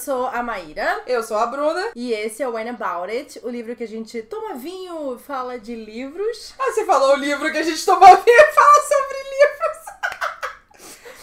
sou a Maíra. Eu sou a Bruna. E esse é o Wine About It, o livro que a gente toma vinho, fala de livros. Ah, você falou o livro que a gente toma vinho e fala sobre livros.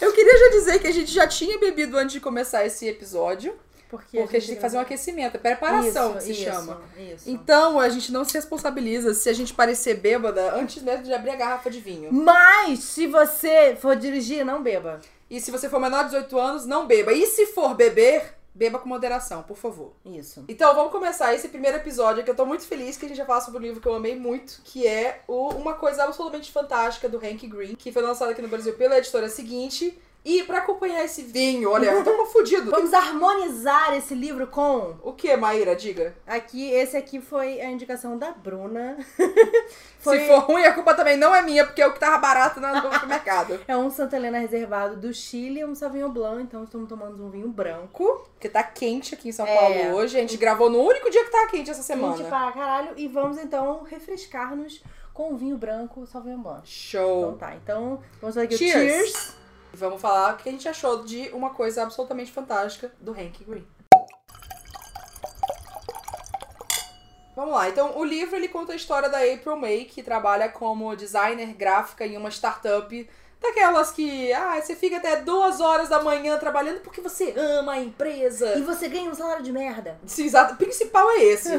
Eu queria já dizer que a gente já tinha bebido antes de começar esse episódio. Porque, Porque a gente tem que fazer um aquecimento, é preparação isso, que se isso, chama. Isso. Então a gente não se responsabiliza se a gente parecer bêbada antes mesmo de abrir a garrafa de vinho. Mas, se você for dirigir, não beba. E se você for menor de 18 anos, não beba. E se for beber, beba com moderação, por favor. Isso. Então vamos começar esse primeiro episódio que eu tô muito feliz que a gente já fala sobre um livro que eu amei muito, que é o Uma Coisa Absolutamente Fantástica do Hank Green, que foi lançado aqui no Brasil pela editora seguinte. E pra acompanhar esse vinho, olha, eu tô confundido. Vamos harmonizar esse livro com. O que, Maíra? Diga. Aqui, esse aqui foi a indicação da Bruna. Se for ruim, a culpa também não é minha, porque é o que tava barato no supermercado. É um Santa Helena reservado do Chile um Sauvignon Blanc, então estamos tomando um vinho branco. Porque tá quente aqui em São É. Paulo hoje. A gente gravou no único dia que tá quente essa semana. Quente para caralho. E vamos então refrescar-nos com o vinho branco Sauvignon Blanc. Então Show. tá, então vamos fazer aqui o Cheers. Vamos falar o que a gente achou de Uma Coisa Absolutamente Fantástica do Hank Green. Vamos lá, então o livro ele conta a história da April May, que trabalha como designer gráfica em uma startup daquelas que, ah, você fica até duas horas da manhã trabalhando porque você ama a empresa. E você ganha um salário de merda. Sim, exato. O principal é esse.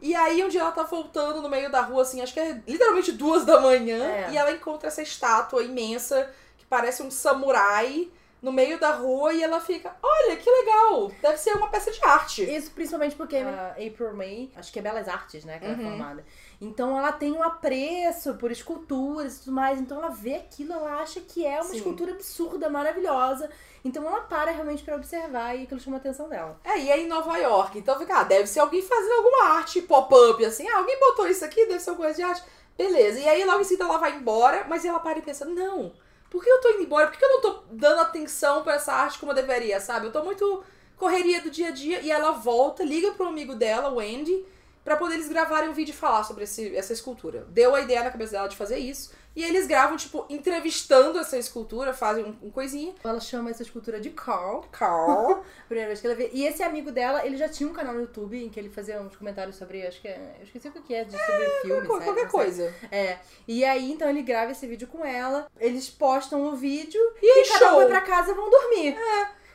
e aí, um dia ela tá voltando no meio da rua, assim, acho que é literalmente duas da manhã, É. e ela encontra essa estátua imensa parece um samurai no meio da rua e ela fica, olha, que legal, deve ser uma peça de arte. Isso principalmente porque a April May, acho que é Belas Artes, né, que ela é Uhum. formada. Então ela tem um apreço por esculturas e tudo mais. Então ela vê aquilo, ela acha que é uma Sim. escultura absurda, maravilhosa. Então ela para realmente pra observar e aquilo chama a atenção dela. É, e é em Nova York, então fica, ah, deve ser alguém fazendo alguma arte pop-up, assim, ah, alguém botou isso aqui, deve ser alguma coisa de arte. Beleza, e aí logo em seguida ela vai embora, mas ela para e pensa, não, por que eu tô indo embora? Por que eu não tô dando atenção pra essa arte como eu deveria, sabe? Eu tô muito correria do dia a dia, e ela volta, liga pro amigo dela, o Andy, pra poder eles gravarem um vídeo e falar sobre esse, essa escultura. Deu a ideia na cabeça dela de fazer isso, e eles gravam, tipo, entrevistando essa escultura, fazem um, um coisinha. Ela chama essa escultura de Carl. Carl. Primeira vez que ela vê. E esse amigo dela, ele já tinha um canal no YouTube em que ele fazia uns comentários sobre, acho que é, eu esqueci o que é, de, sobre filmes, qualquer, não sei. coisa. É. E aí, então, ele grava esse vídeo com ela, eles postam o vídeo E e cada um show. vai pra casa e vão dormir.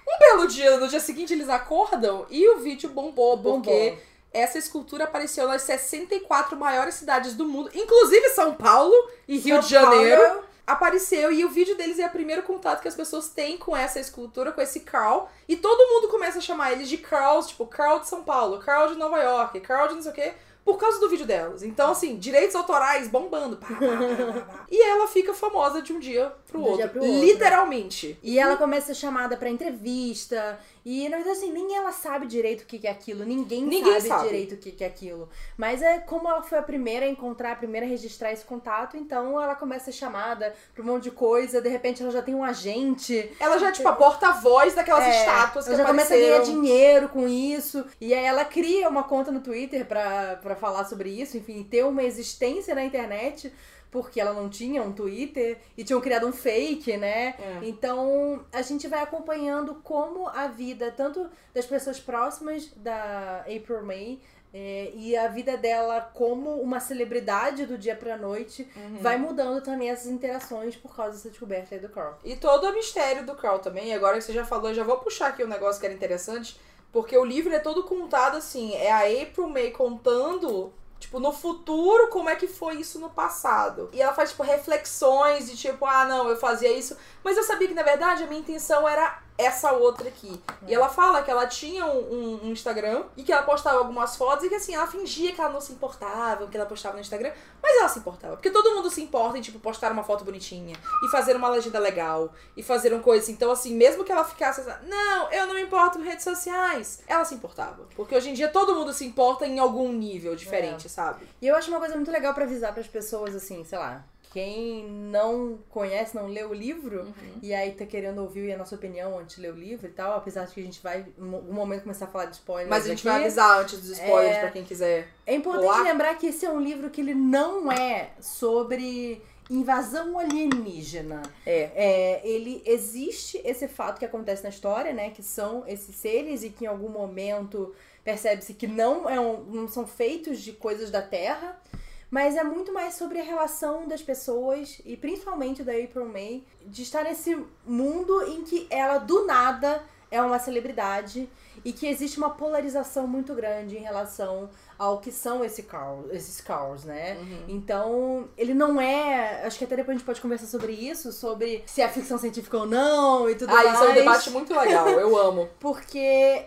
Um belo dia, no dia seguinte, eles acordam e o vídeo bombou, Bombou. porque essa escultura apareceu nas 64 maiores cidades do mundo, inclusive São Paulo e Rio São de Janeiro. Paulo, Apareceu e o vídeo deles é o primeiro contato que as pessoas têm com essa escultura, com esse Carl. E todo mundo começa a chamar eles de Carls, tipo, Carl de São Paulo, Carl de Nova York, Carl de não sei o quê, por causa do vídeo delas. Então, assim, direitos autorais bombando. Pá, pá, pá. E ela fica famosa de um dia pro outro. dia pro outro. Literalmente. E ela começa a ser chamada pra entrevista. E, na verdade, assim, nem ela sabe direito o que é aquilo. Ninguém, Ninguém sabe, sabe. direito o que é aquilo. Mas é como ela foi a primeira a encontrar, a primeira a registrar esse contato. Então, ela começa a ser chamada pra um monte de coisa. De repente, ela já tem um agente. Ela já é tipo a porta-voz daquelas É, estátuas que ela já começa a ganhar dinheiro com isso. E aí ela cria uma conta no Twitter pra, pra falar sobre isso, enfim, ter uma existência na internet, porque ela não tinha um Twitter e tinham criado um fake, né? É. Então a gente vai acompanhando como a vida, tanto das pessoas próximas da April May. é, e a vida dela como uma celebridade do dia pra noite Uhum. vai mudando também essas interações por causa dessa descoberta aí do Carl. E todo o mistério do Carl também. E agora que você já falou, eu já vou puxar aqui um negócio que era interessante. Porque o livro é todo contado assim. É a April May contando, tipo, no futuro, como é que foi isso no passado. E ela faz, tipo, reflexões de tipo, ah, não, eu fazia isso. Mas eu sabia que, na verdade, a minha intenção era essa outra aqui. E ela fala que ela tinha um, um- um Instagram e que ela postava algumas fotos e que assim, ela fingia que ela não se importava, que ela postava no Instagram, mas ela se importava. Porque todo mundo se importa em, tipo, postar uma foto bonitinha e fazer uma legenda legal e fazer uma coisa assim. Então, assim, mesmo que ela ficasse assim, não, eu não me importo com redes sociais, ela se importava. Porque hoje em dia todo mundo se importa em algum nível diferente, sabe? E eu acho uma coisa muito legal pra avisar pras pessoas, assim, sei lá, quem não conhece, não leu o livro, Uhum. e aí tá querendo ouvir a nossa opinião antes de ler o livro e tal, apesar de que a gente vai em algum momento começar a falar de spoilers Mas a gente aqui. vai avisar antes dos spoilers É. pra quem quiser. É importante Olá. lembrar que esse é um livro que ele não é sobre invasão alienígena. É. É, ele existe esse fato que acontece na história, né? Que são esses seres e que em algum momento percebe-se que não, é um- não são feitos de coisas da Terra. Mas é muito mais sobre a relação das pessoas, e principalmente da April May, de estar nesse mundo em que ela, do nada, é uma celebridade e que existe uma polarização muito grande em relação ao que são esse Carl, esses Carls, né? Uhum. Então, ele não é. Acho que até depois a gente pode conversar sobre isso, sobre se é ficção científica ou não e tudo Ah, mais. isso é um debate muito legal, eu amo. Porque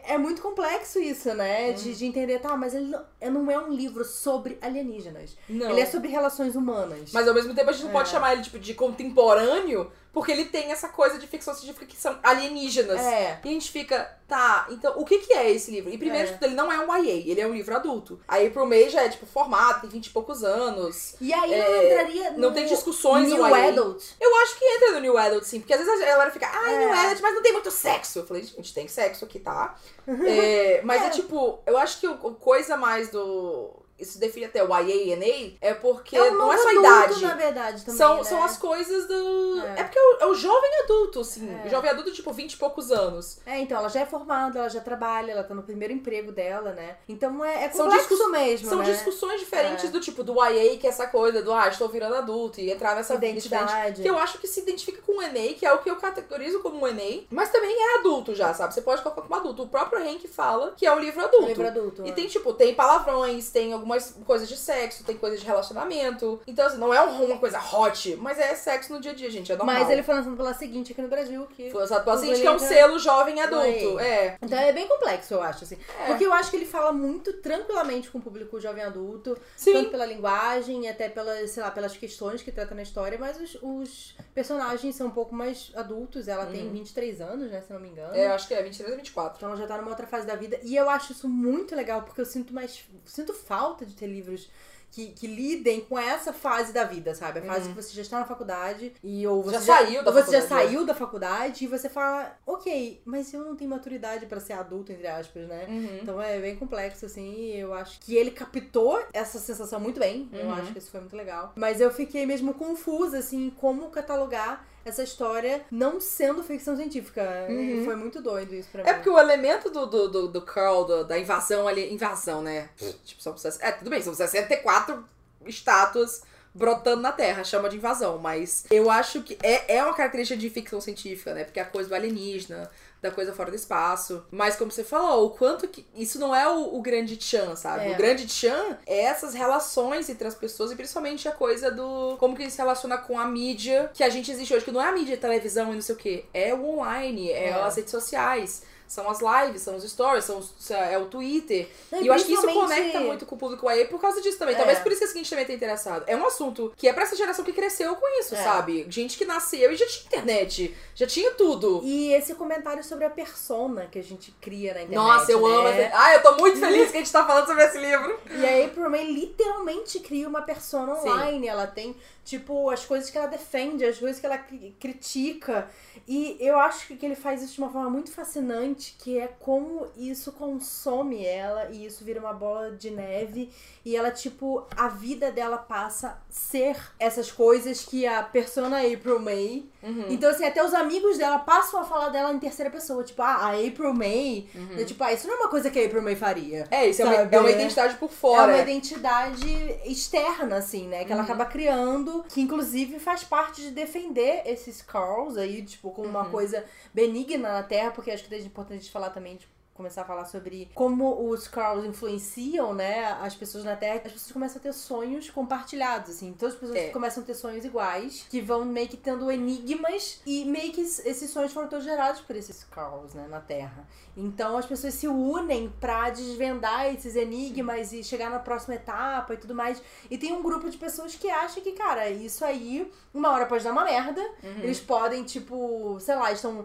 é muito complexo isso, né? Hum. De, de entender, tá, mas ele não, é- não é um livro sobre alienígenas. Não. Ele é sobre relações humanas. Mas ao mesmo tempo a gente não pode É. chamar ele tipo, de contemporâneo, porque ele tem essa coisa de ficção científica que são alienígenas. É. E a gente fica, tá, então o que que é esse livro? E primeiro É. ele não é um YA, ele é um livro adulto. A April May já é, tipo, formado, tem 20 e poucos anos. E aí não É, entraria no não tem discussões no New YA. Adult. Eu acho que entra no New Adult, sim, porque às vezes a galera fica, ai, É. New Adult, mas não tem muito sexo. Eu falei, gente, tem sexo aqui, tá? É, mas é. É. tipo, eu acho que o coisa mais do. Isso define até o YA e NA, é porque É um não é só a idade. na verdade, também, são, né? são as coisas do. É, É. porque é o, é o jovem adulto, assim. É. O jovem adulto, tipo, 20 e poucos anos. É, então, ela já é formada, ela já trabalha, ela tá no primeiro emprego dela, né? Então é, é São complexo discuss- mesmo, São né? discussões diferentes É. do tipo do YA, que é essa coisa do, ah, estou virando adulto, e entrar nessa diferente. Identidade. Que eu acho que se identifica com o NA, que é o que eu categorizo como um NA, mas também é adulto já, sabe? Você pode colocar como adulto. O próprio Hank fala que é um livro adulto. Livro adulto. E é. tem, tipo, tem palavrões, tem algumas coisas de sexo, tem coisas de relacionamento. Então, assim, não é um- uma coisa hot, mas é sexo no dia a dia, gente. É normal. Mas ele foi lançado pela seguinte aqui no Brasil, que... Foi lançado pela seguinte, que é um selo jovem adulto. É. Então é bem complexo, eu acho, assim. É. Porque eu acho que ele fala muito tranquilamente com o público jovem adulto, Sim. tanto pela linguagem e até pelas, sei lá, pelas questões que trata na história, mas os, os personagens são um pouco mais adultos. Ela tem 23 anos, né, se não me engano. Uhum. É, acho que é 23 a 24. Então ela já tá numa outra fase da vida. E eu acho isso muito legal, porque eu sinto mais. Sinto falta de ter livros. Que, que lidem com essa fase da vida, sabe? A fase que você já está na faculdade e ou você Uhum. Já saiu da você já faculdade, saiu da faculdade e você fala, ok, mas eu não tenho maturidade pra ser adulto, entre aspas, né? Uhum. Então é bem complexo, assim, e eu acho que ele captou essa sensação muito bem. Eu Uhum. acho que isso foi muito legal. Mas eu fiquei mesmo confusa, assim, como catalogar essa história não sendo ficção científica. Uhum. Foi muito doido isso pra mim. É porque o elemento do, do, do, do Carl, do- da invasão ali. Invasão, né? tipo, são. É, tudo bem, são 64 estátuas brotando na Terra, chama de invasão. Mas eu acho que é, é uma característica de ficção científica, né? Porque é a coisa do alienígena, da coisa fora do espaço. Mas como você falou, o quanto que. Isso não é o, o grande Chan, sabe? É. O grande Chan é essas relações entre as pessoas e principalmente a coisa do. Como que ele se relaciona com a mídia que a gente existe hoje, que não é a mídia, televisão e não sei o quê. É o online, é, É. as redes sociais. São as lives, são os stories, são os- é o Twitter. Não, e eu acho que isso conecta muito com o público aí por causa disso também. É. Talvez por isso que a seguinte também tenha interessado. É um assunto que é pra essa geração que cresceu com isso, É. sabe? Gente que nasceu e já tinha internet, já tinha tudo. E esse comentário sobre a persona que a gente cria na internet. Nossa, eu amo. né? essa- Ah, eu tô muito feliz que a gente tá falando sobre esse livro. E a April May literalmente cria uma persona Sim. online. Ela tem, tipo, as coisas que ela defende, as coisas que ela cri- critica. E eu acho que ele faz isso de uma forma muito fascinante, que é como isso consome ela e isso vira uma bola de neve. E ela, tipo, a vida dela passa a ser essas coisas que a persona April May. Uhum. Então, assim, até os amigos dela passam a falar dela em terceira pessoa. Tipo, ah, a April May. Uhum. É, Tipo, ah, isso não é uma coisa que a April May faria. É, isso é uma, é uma identidade por É fora. uma identidade externa, assim, né? Que ela Uhum. acaba criando, que inclusive faz parte de defender esses Carls aí, tipo, como uma Uhum. coisa benigna na Terra, porque acho que é importante a gente falar também, tipo, começar a falar sobre como os Carls influenciam, né, as pessoas na Terra. As pessoas começam a ter sonhos compartilhados, assim. Todas as pessoas É. começam a ter sonhos iguais, que vão meio que tendo enigmas, e meio que esses sonhos foram todos gerados por esses Carls, né, na Terra. Então as pessoas se unem pra desvendar esses enigmas e chegar na próxima etapa e tudo mais. E tem um grupo de pessoas que acha que, cara, isso aí, uma hora pode dar uma merda. Uhum. Eles podem, tipo, sei lá, estão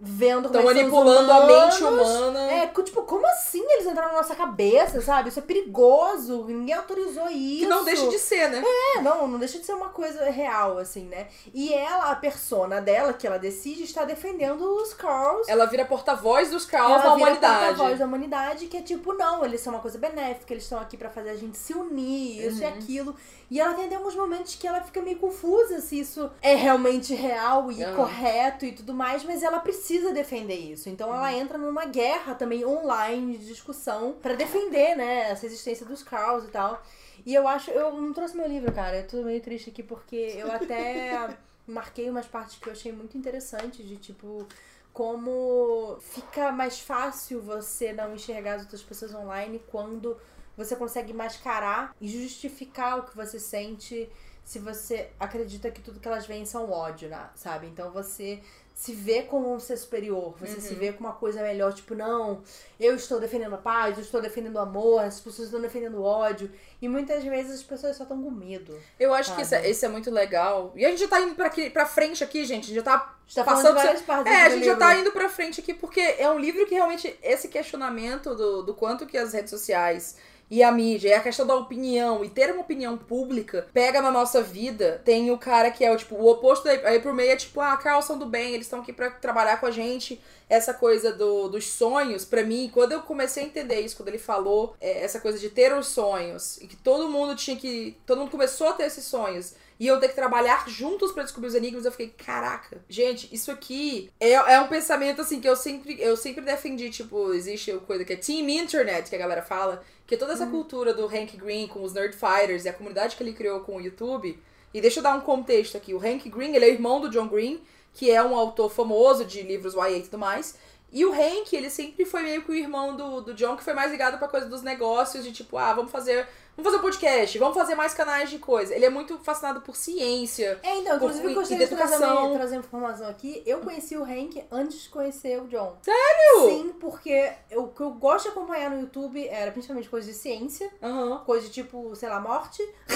vendo como Estão é manipulando a mente humana. É, tipo, como assim eles entraram na nossa cabeça, sabe? Isso é perigoso, ninguém autorizou isso. Que não deixa de ser, né? É, não, não deixa de ser uma coisa real, assim, né? E ela, a persona dela, que ela decide, está defendendo os Carls. Ela vira porta-voz dos ela da vira humanidade. porta-voz da humanidade, que é tipo, não, eles são uma coisa benéfica, eles estão aqui pra fazer a gente se unir, isso e Uhum. aquilo. E ela tem até alguns momentos que ela fica meio confusa se isso é realmente real e Aham. correto e tudo mais, mas ela precisa defender isso. Então Uhum. ela entra numa guerra também online de discussão pra defender, né, essa existência dos Carls e tal. E eu acho, eu não trouxe meu livro, cara, eu tô meio triste aqui porque eu até marquei umas partes que eu achei muito interessantes de tipo como fica mais fácil você não enxergar as outras pessoas online quando você consegue mascarar e justificar o que você sente se você acredita que tudo que elas veem são ódio, né? sabe? Então você se vê como um ser superior, você se vê como uma coisa melhor, tipo, não, eu estou defendendo a paz, eu estou defendendo o amor, as pessoas estão defendendo o ódio. E muitas vezes as pessoas só estão com medo. Eu acho que isso Sabe? é, isso é muito legal. E a gente já tá indo pra, aqui, pra frente aqui, gente. A gente já tá tá passando. várias partes É, a gente já livro. tá indo pra frente aqui porque é um livro que realmente esse questionamento do, do quanto que as redes sociais e a mídia, e a questão da opinião, e ter uma opinião pública, pega na nossa vida. Tem o cara que é o tipo, o oposto da aí por meio é tipo, ah, Carl são do bem, eles estão aqui pra trabalhar com a gente. Essa coisa do, dos sonhos, pra mim, quando eu comecei a entender isso, quando ele falou é, essa coisa de ter os sonhos, e que todo mundo tinha que. Todo mundo começou a ter esses sonhos. E eu ter que trabalhar juntos pra descobrir os enigmas, eu fiquei, caraca, gente, isso aqui é, é um pensamento assim que eu sempre, eu sempre defendi, tipo, existe coisa que é Team Internet, que a galera fala, que é toda essa cultura do Hank Green com os Nerd Fighters e a comunidade que ele criou com o YouTube. E deixa eu dar um contexto aqui. O Hank Green, ele é irmão do John Green, que é um autor famoso de livros YA e tudo mais. E o Hank, ele sempre foi meio que o irmão do, do John, que foi mais ligado pra coisa dos negócios, de tipo, ah, vamos fazer. Vamos fazer um podcast, vamos fazer mais canais de coisa. Ele é muito fascinado por ciência. É, então, inclusive eu E- gostaria de trazer, trazer informação aqui. Eu conheci o Hank antes de conhecer o John. Sério? Sim, porque eu- o que eu gosto de acompanhar no YouTube era principalmente coisa de ciência, Aham. coisa de tipo, sei lá, morte.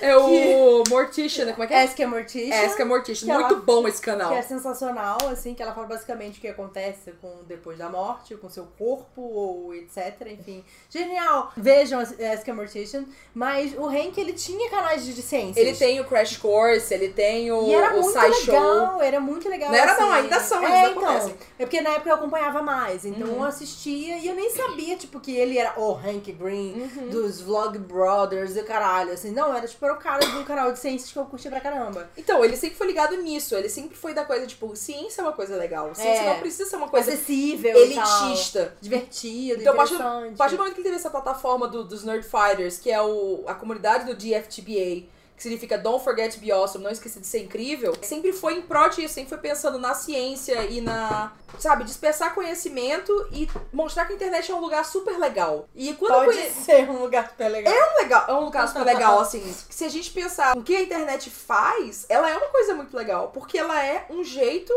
É o Morticia, né? Como é que é? Ask a Morticia. É, Ask a Morticia. que Muito ela- bom esse canal. Que é sensacional, assim, que ela fala basicamente o que acontece com depois da morte, com seu corpo, ou etc, enfim. Genial! Vejam Ask a Mortician. Mas o Hank, ele tinha canais de ciências. Ele tem o Crash Course, ele tem o, E era o muito legal, era muito legal. Não era assim. não, ainda são, é, então, acontecem. É porque na época eu acompanhava mais, então Uhum. eu assistia e eu nem sabia, tipo, que ele era o Hank Green, Uhum. dos Vlog Brothers e caralho, assim. Não, era tipo era o cara do canal de ciências que eu curtia pra caramba. Então, ele sempre foi ligado nisso. Ele sempre foi da coisa, tipo, ciência é uma coisa legal. Ciência É. não precisa ser uma coisa Acessível elitista. Divertido, Então, interessante. a partir do momento que ele teve essa plataforma do- dos Nerd Fighters, que é o, a comunidade do DFTBA, que significa Don't Forget to Be Awesome, não esqueça de ser incrível, sempre foi em pró disso, sempre foi pensando na ciência e na, sabe, dispersar conhecimento e mostrar que a internet é um lugar super legal. E quando Pode conhe- ser um lugar super legal. É um legal, é um lugar super legal, assim. Se a gente pensar o que a internet faz, ela é uma coisa muito legal. Porque ela é um jeito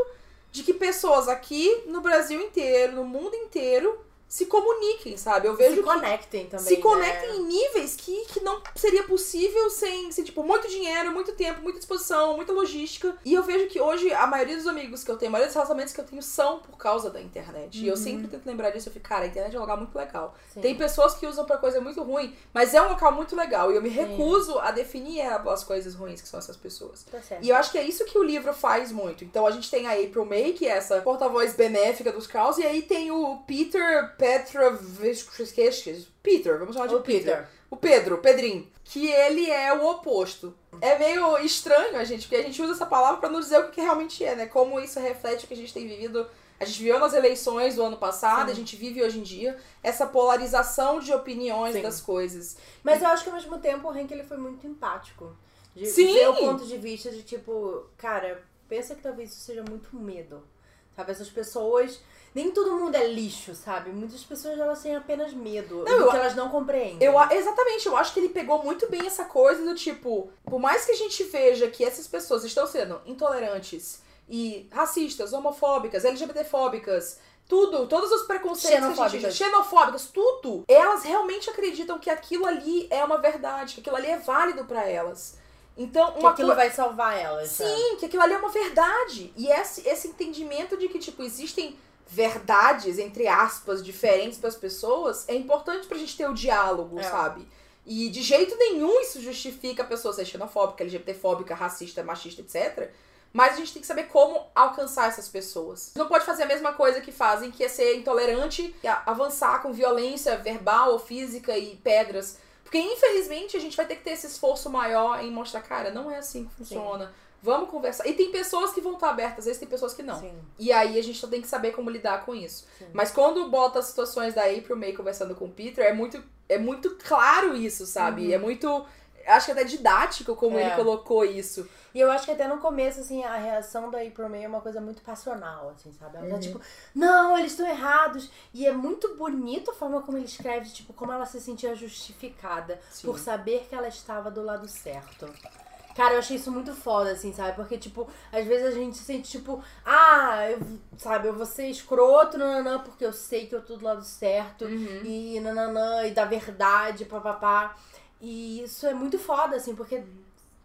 de que pessoas aqui no Brasil inteiro, no mundo inteiro, se comuniquem, sabe? Eu vejo se conectem também. se né? conectem em níveis que, que não seria possível sem, sem, tipo, muito dinheiro, muito tempo, muita disposição, muita logística. E eu vejo que hoje a maioria dos amigos que eu tenho, a maioria dos relacionamentos que eu tenho são por causa da internet. E eu Uhum. sempre tento lembrar disso. Eu fico, cara, a internet é um lugar muito legal. Sim. Tem pessoas que usam pra coisa muito ruim, mas é um local muito legal. E eu me Sim. recuso a definir as coisas ruins que são essas pessoas. Tá certo. E eu acho que é isso que o livro faz muito. Então a gente tem a April May, que é essa porta-voz benéfica dos caos, e aí tem o Peter Petrovich. Peter, vamos chamar de O Peter. Peter. O Pedro, o Pedrinho. Que ele é o oposto. É meio estranho a gente, porque a gente usa essa palavra pra não dizer o que realmente é, né? Como isso reflete o que a gente tem vivido. A gente viveu nas eleições do ano passado, Sim. a gente vive hoje em dia essa polarização de opiniões Sim. das coisas. Mas eu acho que ao mesmo tempo o Hank ele foi muito empático. De Sim! ver o ponto de vista de tipo, cara, pensa que talvez isso seja muito medo. Sabe, essas pessoas. Nem todo mundo é lixo, sabe? Muitas pessoas elas têm apenas medo Não, do eu- que elas não compreendem. Eu, exatamente, eu acho que ele pegou muito bem essa coisa do tipo, por mais que a gente veja que essas pessoas estão sendo intolerantes e racistas, homofóbicas, LGBTfóbicas, tudo, todos os preconceitos que a gente Xenofóbicas. xenofóbicas, tudo, elas realmente acreditam que aquilo ali é uma verdade, que aquilo ali é válido pra elas. Então, Que uma aquilo coi- vai salvar elas. sabe? Sim, que aquilo ali é uma verdade. E esse, esse entendimento de que, tipo, existem verdades, entre aspas, diferentes para as pessoas, é importante pra gente ter o diálogo, É. sabe? E de jeito nenhum isso justifica a pessoa ser xenofóbica, LGBTfóbica, racista, machista, etc. Mas a gente tem que saber como alcançar essas pessoas. Não pode fazer a mesma coisa que fazem, que é ser intolerante e avançar com violência verbal ou física e pedras. Porque, infelizmente, a gente vai ter que ter esse esforço maior em mostrar, cara, não é assim que funciona. Vamos conversar. E tem pessoas que vão estar abertas, às vezes tem pessoas que não. Sim. E aí a gente só tem que saber como lidar com isso. Sim. Mas quando bota as situações da April May conversando com o Peter, é muito, é muito claro isso, sabe? É muito. Acho que até didático como Uhum. É. ele colocou isso. E eu acho que até no começo, assim, a reação da April May é uma coisa muito passional, assim, sabe? Ela tá tipo, não, eles estão errados. E é muito bonito a forma como ele escreve, tipo, como ela se sentia justificada Sim. por saber que ela estava do lado certo. Cara, eu achei isso muito foda, assim, sabe? Porque, tipo, às vezes a gente se sente, tipo, ah, eu, sabe, eu vou ser escroto, nananã, porque eu sei que eu tô do lado certo, e nananã, e da verdade, papapá. E isso é muito foda, assim, porque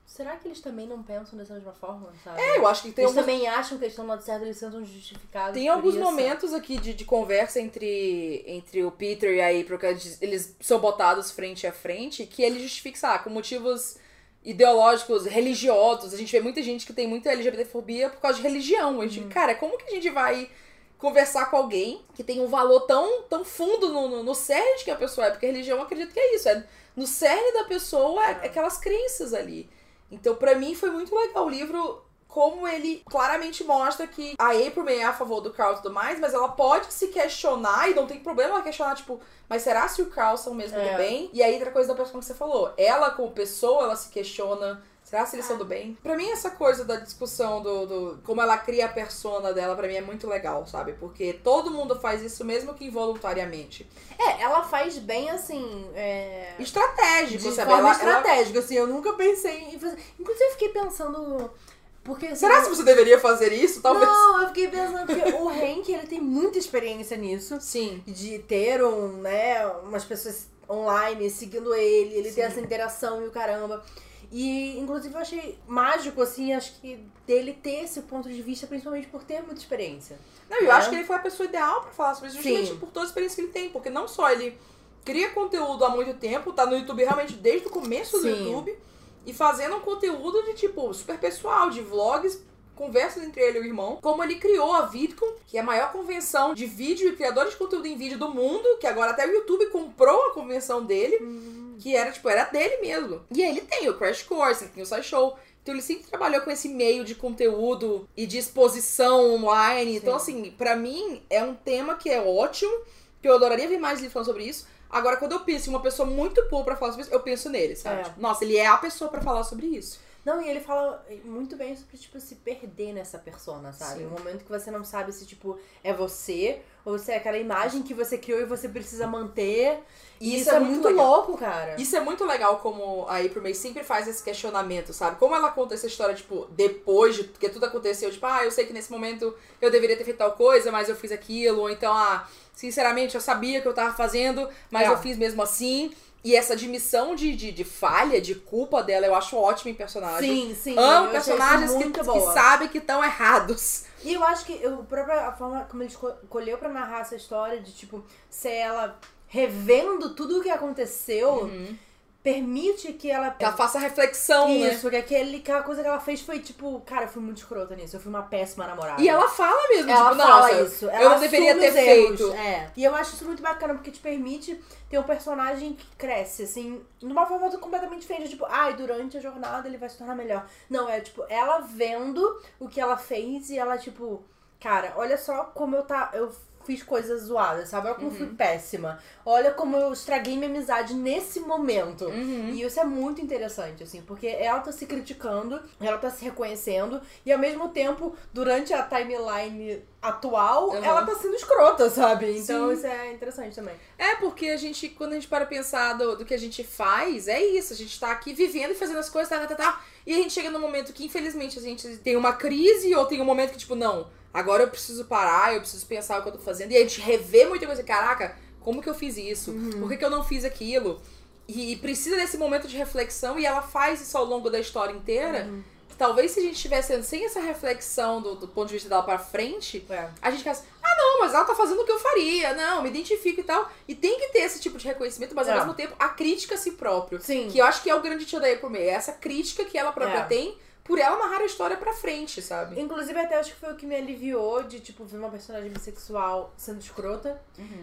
será que eles também não pensam dessa mesma forma, sabe? É, eu acho que tem eles alguns, também acham que eles estão do lado certo, eles se sentem justificados. tem alguns isso. momentos aqui de, de conversa entre, entre o Peter e a April, que eles- são botados frente a frente, que ele justifica, lá, com motivos ideológicos, religiosos. A gente vê muita gente que tem muita LGBTfobia por causa de religião. A gente, cara, como que a gente vai conversar com alguém que tem um valor tão, tão fundo no, no, no cerne de que a pessoa é? Porque a religião, eu acredito que é isso. É, no cerne da pessoa é, aquelas crenças ali. Então, pra mim, foi muito legal o livro como ele claramente mostra que a April é a favor do Carl e tudo mais, mas ela pode se questionar, e não tem problema ela questionar, tipo, mas será se o Carl são mesmo É. do bem? E aí, outra coisa da pessoa que você falou, ela como pessoa, ela se questiona, será se eles são do bem? Pra mim, essa coisa da discussão do, do como ela cria a persona dela, pra mim é muito legal, sabe? Porque todo mundo faz isso mesmo que involuntariamente. É, ela faz bem, assim, é... Estratégico, de sabe? forma Ela- ela- estratégica, assim, eu nunca pensei em fazer... Inclusive, eu fiquei pensando... Porque, assim, Será que você deveria fazer isso? Talvez. Não, eu fiquei pensando que o Hank, ele tem muita experiência nisso. Sim. De ter um, né, umas pessoas online seguindo ele, ele Sim. ter essa interação e o caramba. E, inclusive, eu achei mágico, assim, acho que dele ter esse ponto de vista, principalmente por ter muita experiência. Não, eu É. acho que ele foi a pessoa ideal pra falar sobre isso, justamente Sim. por toda a experiência que ele tem. Porque não só ele cria conteúdo há muito tempo, tá no YouTube realmente desde o começo do Sim. YouTube, e fazendo um conteúdo de tipo super pessoal, de vlogs, conversas entre ele e o irmão. Como ele criou a VidCon, que é a maior convenção de vídeo e criadores de conteúdo em vídeo do mundo, que agora até o YouTube comprou a convenção dele, que era tipo, era dele mesmo. E aí ele tem o Crash Course, ele tem o SciShow. Então ele sempre trabalhou com esse meio de conteúdo e de exposição online. Então, assim, pra mim é um tema que é ótimo, que eu adoraria ver mais livros falando sobre isso. Agora, quando eu penso em uma pessoa muito boa pra falar sobre isso, eu penso nele, sabe? É. Tipo, nossa, ele é a pessoa pra falar sobre isso. Não, e ele fala muito bem sobre, tipo, se perder nessa persona, sabe? Sim. Um momento que você não sabe se, tipo, é você ou se é aquela imagem que você criou e você precisa manter. E isso, é, muito, legal. louco, cara. Isso é muito legal como a April May sempre faz esse questionamento, sabe? Como ela conta essa história, tipo, depois de que tudo aconteceu, tipo, ah, eu sei que nesse momento eu deveria ter feito tal coisa, mas eu fiz aquilo, ou então, ah, sinceramente, eu sabia que eu tava fazendo, mas É. eu fiz mesmo assim. E essa admissão de, de, de falha, de culpa dela, eu acho ótima em personagem. Sim, sim. Amo eu personagens que, que sabem que estão errados. E eu acho que eu, a própria a forma como ele esco- escolheu pra narrar essa história, de tipo, ser ela revendo tudo o que aconteceu, permite que ela. Que ela faça reflexão, né? Isso, porque aquele, aquela coisa que ela fez foi tipo, cara, eu fui muito escrota nisso, eu fui uma péssima namorada. E ela fala mesmo, Ela tipo, fala nossa, isso. Ela eu não deveria ter feito. É. E eu acho isso muito bacana, porque te permite ter um personagem que cresce, assim, de uma forma completamente diferente. Tipo, ai, durante a jornada ele vai se tornar melhor. Não, é tipo, ela vendo o que ela fez e ela, tipo, cara, olha só como eu tá. Eu fiz coisas zoadas, sabe? Olha como eu fui péssima. Olha como eu estraguei minha amizade nesse momento. Uhum. E isso é muito interessante, assim, porque ela tá se criticando, ela tá se reconhecendo, e ao mesmo tempo, durante a timeline atual, Uhum. ela tá sendo escrota, sabe? Então Sim. isso é interessante também. É, porque a gente, quando a gente para pensar do, do que a gente faz, é isso. A gente tá aqui vivendo e fazendo as coisas, tá, tá, tá, tá. E a gente chega num momento que, infelizmente, a gente tem uma crise ou tem um momento que, tipo, não, agora eu preciso parar, eu preciso pensar o que eu tô fazendo. E a gente revê muita coisa. Caraca, como que eu fiz isso? Por que, que eu não fiz aquilo? e, e precisa desse momento de reflexão e ela faz isso ao longo da história inteira. Talvez se a gente estivesse sem essa reflexão do, do ponto de vista dela pra frente, É. a gente ficasse, ah, não, mas ela tá fazendo o que eu faria, não, me identifico e tal. E tem que ter esse tipo de reconhecimento, mas ao É. mesmo tempo a crítica a si próprio. Sim. Que eu acho que é o grande tio da April May, é essa crítica que ela própria É. tem por ela narrar a história pra frente, sabe? Inclusive, até acho que foi o que me aliviou de, tipo, ver uma personagem bissexual sendo escrota.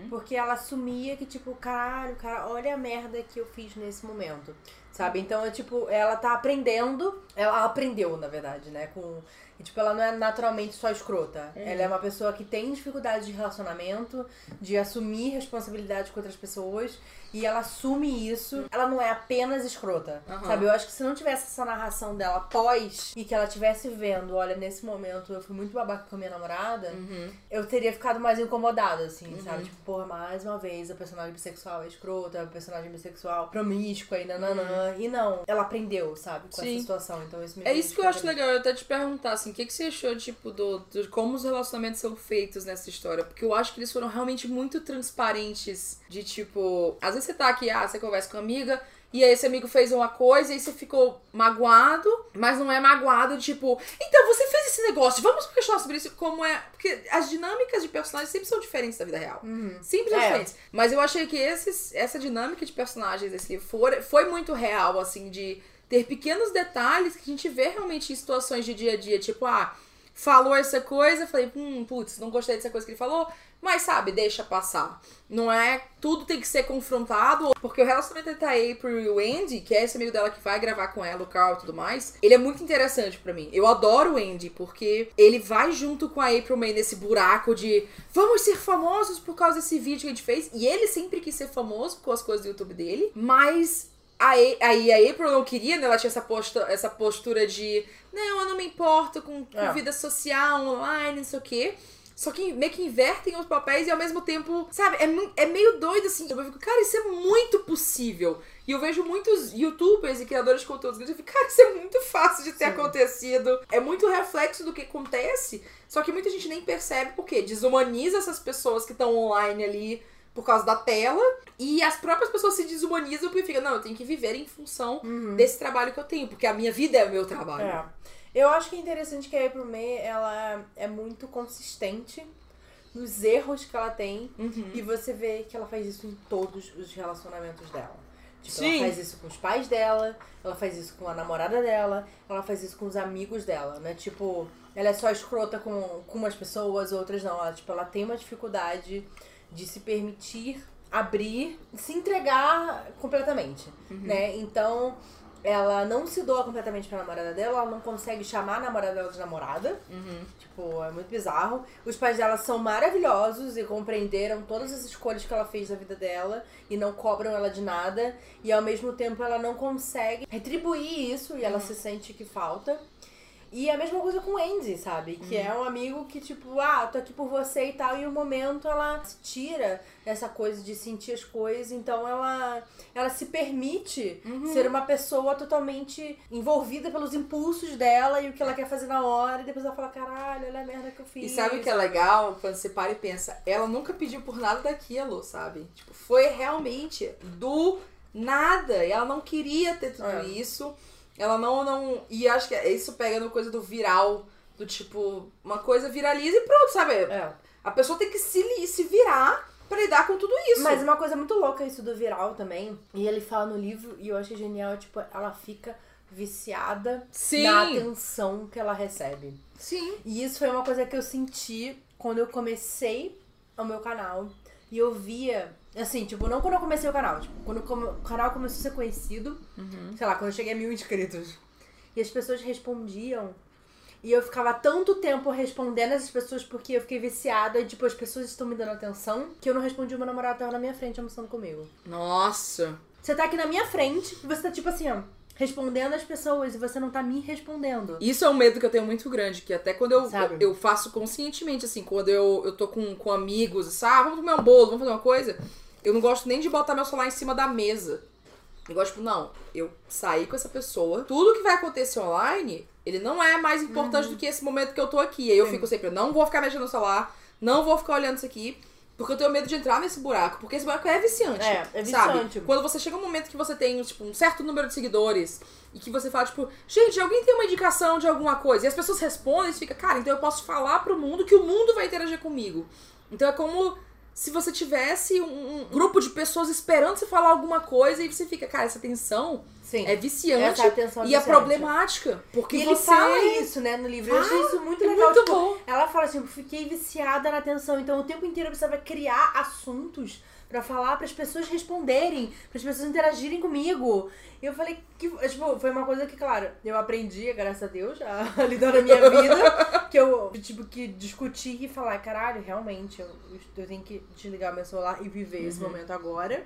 Porque ela assumia que, tipo, caralho, cara, olha a merda que eu fiz nesse momento. Sabe? Então, é tipo, ela tá aprendendo. Ela aprendeu, na verdade, né? Com. E, tipo, ela não é naturalmente só escrota. Ela é uma pessoa que tem dificuldade de relacionamento, de assumir responsabilidade com outras pessoas. E ela assume isso. Ela não é apenas escrota. Aham. Sabe? Eu acho que se não tivesse essa narração dela pós e que ela tivesse vendo, olha, nesse momento eu fui muito babaca com a minha namorada, Uhum. eu teria ficado mais incomodada, assim, sabe? Tipo, porra, mais uma vez a personagem bissexual é escrota, a personagem bissexual promíscua e nananã. E não, ela aprendeu, sabe, com Sim. essa situação. Então isso me É isso que eu acho legal, eu até te perguntar, assim, o que, que você achou, tipo, do, de como os relacionamentos são feitos nessa história? Porque eu acho que eles foram realmente muito transparentes de, tipo, às vezes você tá aqui, ah, você conversa com uma amiga, e aí esse amigo fez uma coisa e você ficou magoado, mas não é magoado, tipo, então você fez esse negócio, vamos questionar sobre isso, como é. Porque as dinâmicas de personagens sempre são diferentes da vida real. Sempre são É. diferentes. Mas eu achei que esses, essa dinâmica de personagens desse livro for- foi muito real, assim, de ter pequenos detalhes que a gente vê realmente em situações de dia a dia, tipo, ah, falou essa coisa, falei, hum, putz, não gostei dessa coisa que ele falou, mas sabe, deixa passar. Não é, tudo tem que ser confrontado, porque o relacionamento entre a April e o Andy, que é esse amigo dela que vai gravar com ela, o Carl e tudo mais, ele é muito interessante pra mim. Eu adoro o Andy, porque ele vai junto com a April May nesse buraco de vamos ser famosos por causa desse vídeo que a gente fez, e ele sempre quis ser famoso com as coisas do YouTube dele, mas Aí, aí a April não queria, né? Ela tinha essa, posta, essa postura de não, eu não me importo com, com É. vida social, online, não sei o quê. Só que meio que invertem os papéis e ao mesmo tempo, sabe, é, é meio doido assim. Eu fico, cara, isso é muito possível. E eu vejo muitos youtubers e criadores de conteúdos grandes eu fico, cara, isso é muito fácil de ter Sim. acontecido. É muito reflexo do que acontece, só que muita gente nem percebe porque desumaniza essas pessoas que estão online ali por causa da tela. E as próprias pessoas se desumanizam porque ficam, não, eu tenho que viver em função desse trabalho que eu tenho, porque a minha vida é o meu trabalho. É. Eu acho que é interessante que a April May, ela é muito consistente nos erros que ela tem. Uhum. E você vê que ela faz isso em todos os relacionamentos dela. Tipo, Sim. ela faz isso com os pais dela, ela faz isso com a namorada dela, ela faz isso com os amigos dela, né? Tipo, ela é só escrota com, com umas pessoas, outras não. Ela, tipo, ela tem uma dificuldade de se permitir abrir, se entregar completamente, né? Então, ela não se doa completamente pra namorada dela, ela não consegue chamar a namorada dela de namorada. Tipo, é muito bizarro. Os pais dela são maravilhosos e compreenderam todas as escolhas que ela fez na vida dela e não cobram ela de nada. E ao mesmo tempo ela não consegue retribuir isso e ela se sente que falta. E a mesma coisa com o Andy, sabe? Que é um amigo que, tipo, ah, tô aqui por você e tal. E o momento ela se tira dessa coisa de sentir as coisas. Então ela, ela se permite ser uma pessoa totalmente envolvida pelos impulsos dela e o que ela quer fazer na hora. E depois ela fala, caralho, olha a merda que eu fiz. E sabe o que é legal? Quando você para e pensa, ela nunca pediu por nada daquilo, sabe? Tipo, foi realmente do nada. E ela não queria ter tudo É. isso. Ela não, não. E acho que é isso pega no coisa do viral. Do tipo, uma coisa viraliza e pronto, sabe? É. A pessoa tem que se, se virar pra lidar com tudo isso. Mas uma coisa muito louca isso do viral também. E ele fala no livro, e eu achei genial, tipo, ela fica viciada Sim. na atenção que ela recebe. Sim. E isso foi uma coisa que eu senti quando eu comecei o meu canal. E eu via, assim, tipo, não quando eu comecei o canal, tipo, quando o canal começou a ser conhecido, sei lá, quando eu cheguei a mil inscritos. E as pessoas respondiam. E eu ficava tanto tempo respondendo essas pessoas porque eu fiquei viciada e, tipo, as pessoas estão me dando atenção que eu não respondi o meu namorado tava na minha frente almoçando comigo. Nossa. Você tá aqui na minha frente e você tá, tipo assim, ó, respondendo as pessoas e você não tá me respondendo. Isso é um medo que eu tenho muito grande, que até quando eu, Sabe? eu, eu faço conscientemente, assim, quando eu, eu tô com, com amigos, assim, ah, vamos comer um bolo, vamos fazer uma coisa, eu não gosto nem de botar meu celular em cima da mesa. Eu gosto, tipo, não, eu saí com essa pessoa, tudo que vai acontecer online, ele não é mais importante do que esse momento que eu tô aqui. Aí eu Sim. fico sempre, não vou ficar mexendo no celular, não vou ficar olhando isso aqui. Porque eu tenho medo de entrar nesse buraco. Porque esse buraco é viciante. É, é Sabe? viciante. Quando você chega um momento que você tem, tipo, um certo número de seguidores e que você fala, tipo, gente, alguém tem uma indicação de alguma coisa? E as pessoas respondem e fica, cara, então eu posso falar pro mundo que o mundo vai interagir comigo. Então é como se você tivesse um, um grupo de pessoas esperando você falar alguma coisa e você fica, cara, essa tensão Sim. é viciante atenção e é viciante. problemática. Porque E ele você. fala isso, né, no livro. Eu achei isso muito é legal. muito tipo, bom. Ela fala assim, eu fiquei viciada na atenção. Então, o tempo inteiro eu precisava criar assuntos pra falar, pras pessoas responderem, pras pessoas interagirem comigo. E eu falei que, tipo, foi uma coisa que, claro, eu aprendi, graças a Deus, a lidar na minha vida. que eu, tipo, que discutir e falar, caralho, realmente, eu, eu tenho que desligar meu celular e viver esse Uhum. momento agora.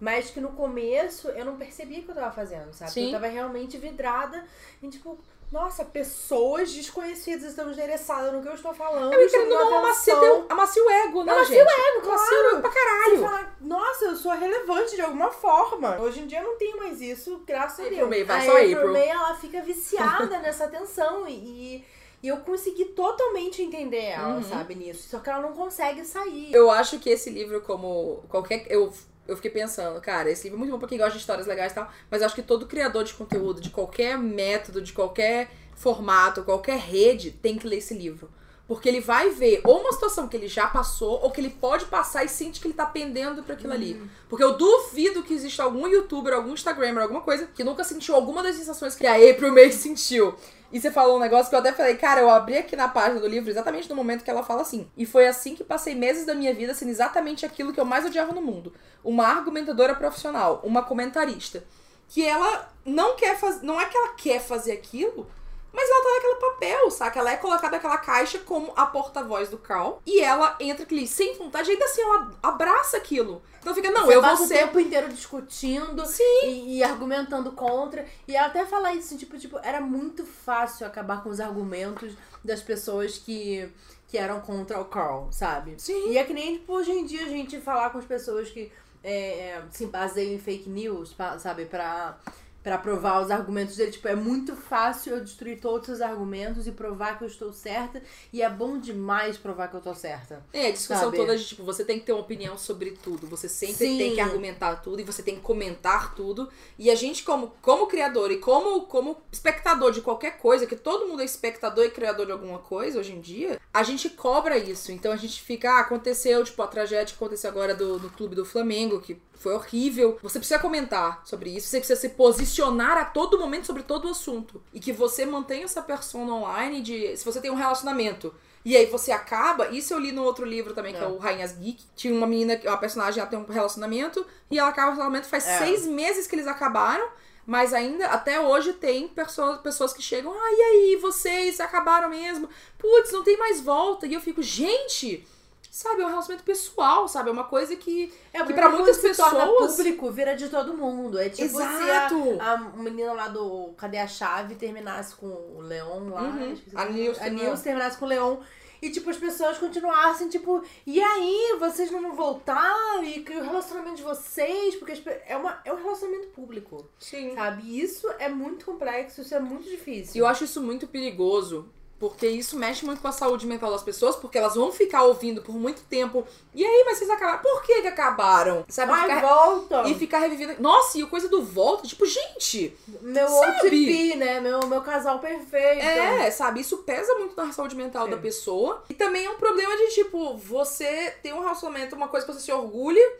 Mas que no começo eu não percebia o que eu tava fazendo, sabe? Sim. Eu tava realmente vidrada em, tipo, nossa, pessoas desconhecidas estão interessadas no que eu estou falando. É, ou dando não, amacia, atenção. teu- amacia o ego, né, Amacia gente? o ego, Amacia o claro. ego pra Você caralho. fala, nossa, eu sou relevante de alguma forma. Hoje em dia eu não tenho mais isso, graças a April Deus. May, vai, a só April April. May, ela fica viciada nessa atenção e, e eu consegui totalmente entender ela, Uhum. sabe, nisso. Só que ela não consegue sair. Eu acho que esse livro, como qualquer. Eu, eu fiquei pensando, cara, esse livro é muito bom pra quem gosta de histórias legais e tal, mas acho que todo criador de conteúdo, de qualquer método, de qualquer formato, qualquer rede, tem que ler esse livro. Porque ele vai ver ou uma situação que ele já passou, ou que ele pode passar e sente que ele tá pendendo pra aquilo ali. Porque eu duvido que exista algum youtuber, algum instagramer, alguma coisa, que nunca sentiu alguma das sensações que a April May sentiu. E você falou um negócio que eu até falei, cara, eu abri aqui na página do livro exatamente no momento que ela fala assim. E foi assim que passei meses da minha vida sendo exatamente aquilo que eu mais odiava no mundo. Uma argumentadora profissional, uma comentarista. Que ela não quer fazer. Não é que ela quer fazer aquilo, mas ela tá naquele papel, saca? Ela é colocada naquela caixa como a porta-voz do Carl. E ela entra ali sem vontade, ainda assim ela abraça aquilo. Então fica, não, Você eu vou passa o ser. tempo inteiro discutindo E, e argumentando contra. E ela até fala isso, tipo, tipo, era muito fácil acabar com os argumentos das pessoas que, que eram contra o Carl, sabe? Sim. E é que nem, tipo, hoje em dia a gente falar com as pessoas que é, é, se baseiam em fake news, sabe? Pra, pra provar os argumentos dele. Tipo, é muito fácil eu destruir todos os argumentos e provar que eu estou certa. E é bom demais provar que eu tô certa. É, a discussão Sabe? toda de tipo, você tem que ter uma opinião sobre tudo. Você sempre Sim. tem que argumentar tudo e você tem que comentar tudo. E a gente, como, como criador e como, como espectador de qualquer coisa, que todo mundo é espectador e criador de alguma coisa hoje em dia, a gente cobra isso. Então a gente fica, ah, aconteceu, tipo, a tragédia que aconteceu agora do, do clube do Flamengo, que foi horrível. Você precisa comentar sobre isso, você precisa se posicionar a todo momento sobre todo o assunto. E que você mantenha essa persona online de. Se você tem um relacionamento. E aí você acaba, isso eu li no outro livro também, que é É. o Rainhas Geek. Tinha uma menina, uma personagem, ela tem um relacionamento, e ela acaba o relacionamento faz É. seis meses que eles acabaram, mas ainda, até hoje, tem pessoas, pessoas que chegam, ah, e aí, vocês acabaram mesmo? Putz, não tem mais volta. E eu fico, gente, sabe, é um relacionamento pessoal, sabe? É uma coisa que. É, Que pra muitas se torna pessoas- público, vira de todo mundo. É tipo se a, Exato! a menina lá do Cadê a Chave terminasse com o Leon lá. Uhum. A terminou. Nilce terminasse com o Leon. E, tipo, as pessoas continuassem, tipo, e aí, vocês não vão voltar? E que o relacionamento de vocês? Porque é, uma, é um relacionamento público, Sim. sabe? E isso é muito complexo, isso é muito E difícil. eu acho isso muito perigoso, porque isso mexe muito com a saúde mental das pessoas, porque elas vão ficar ouvindo por muito tempo. E aí, mas vocês acabaram. Por que, que acabaram? Sabe? Ai, Ficar- volta! E ficar revivendo. Nossa, e o coisa do volta, tipo, gente. Meu? OTP, né? Meu, meu casal perfeito. É, sabe? Isso pesa muito na saúde mental Sim. da pessoa. E também é um problema de, tipo, você tem um relacionamento, uma coisa que você se orgulha.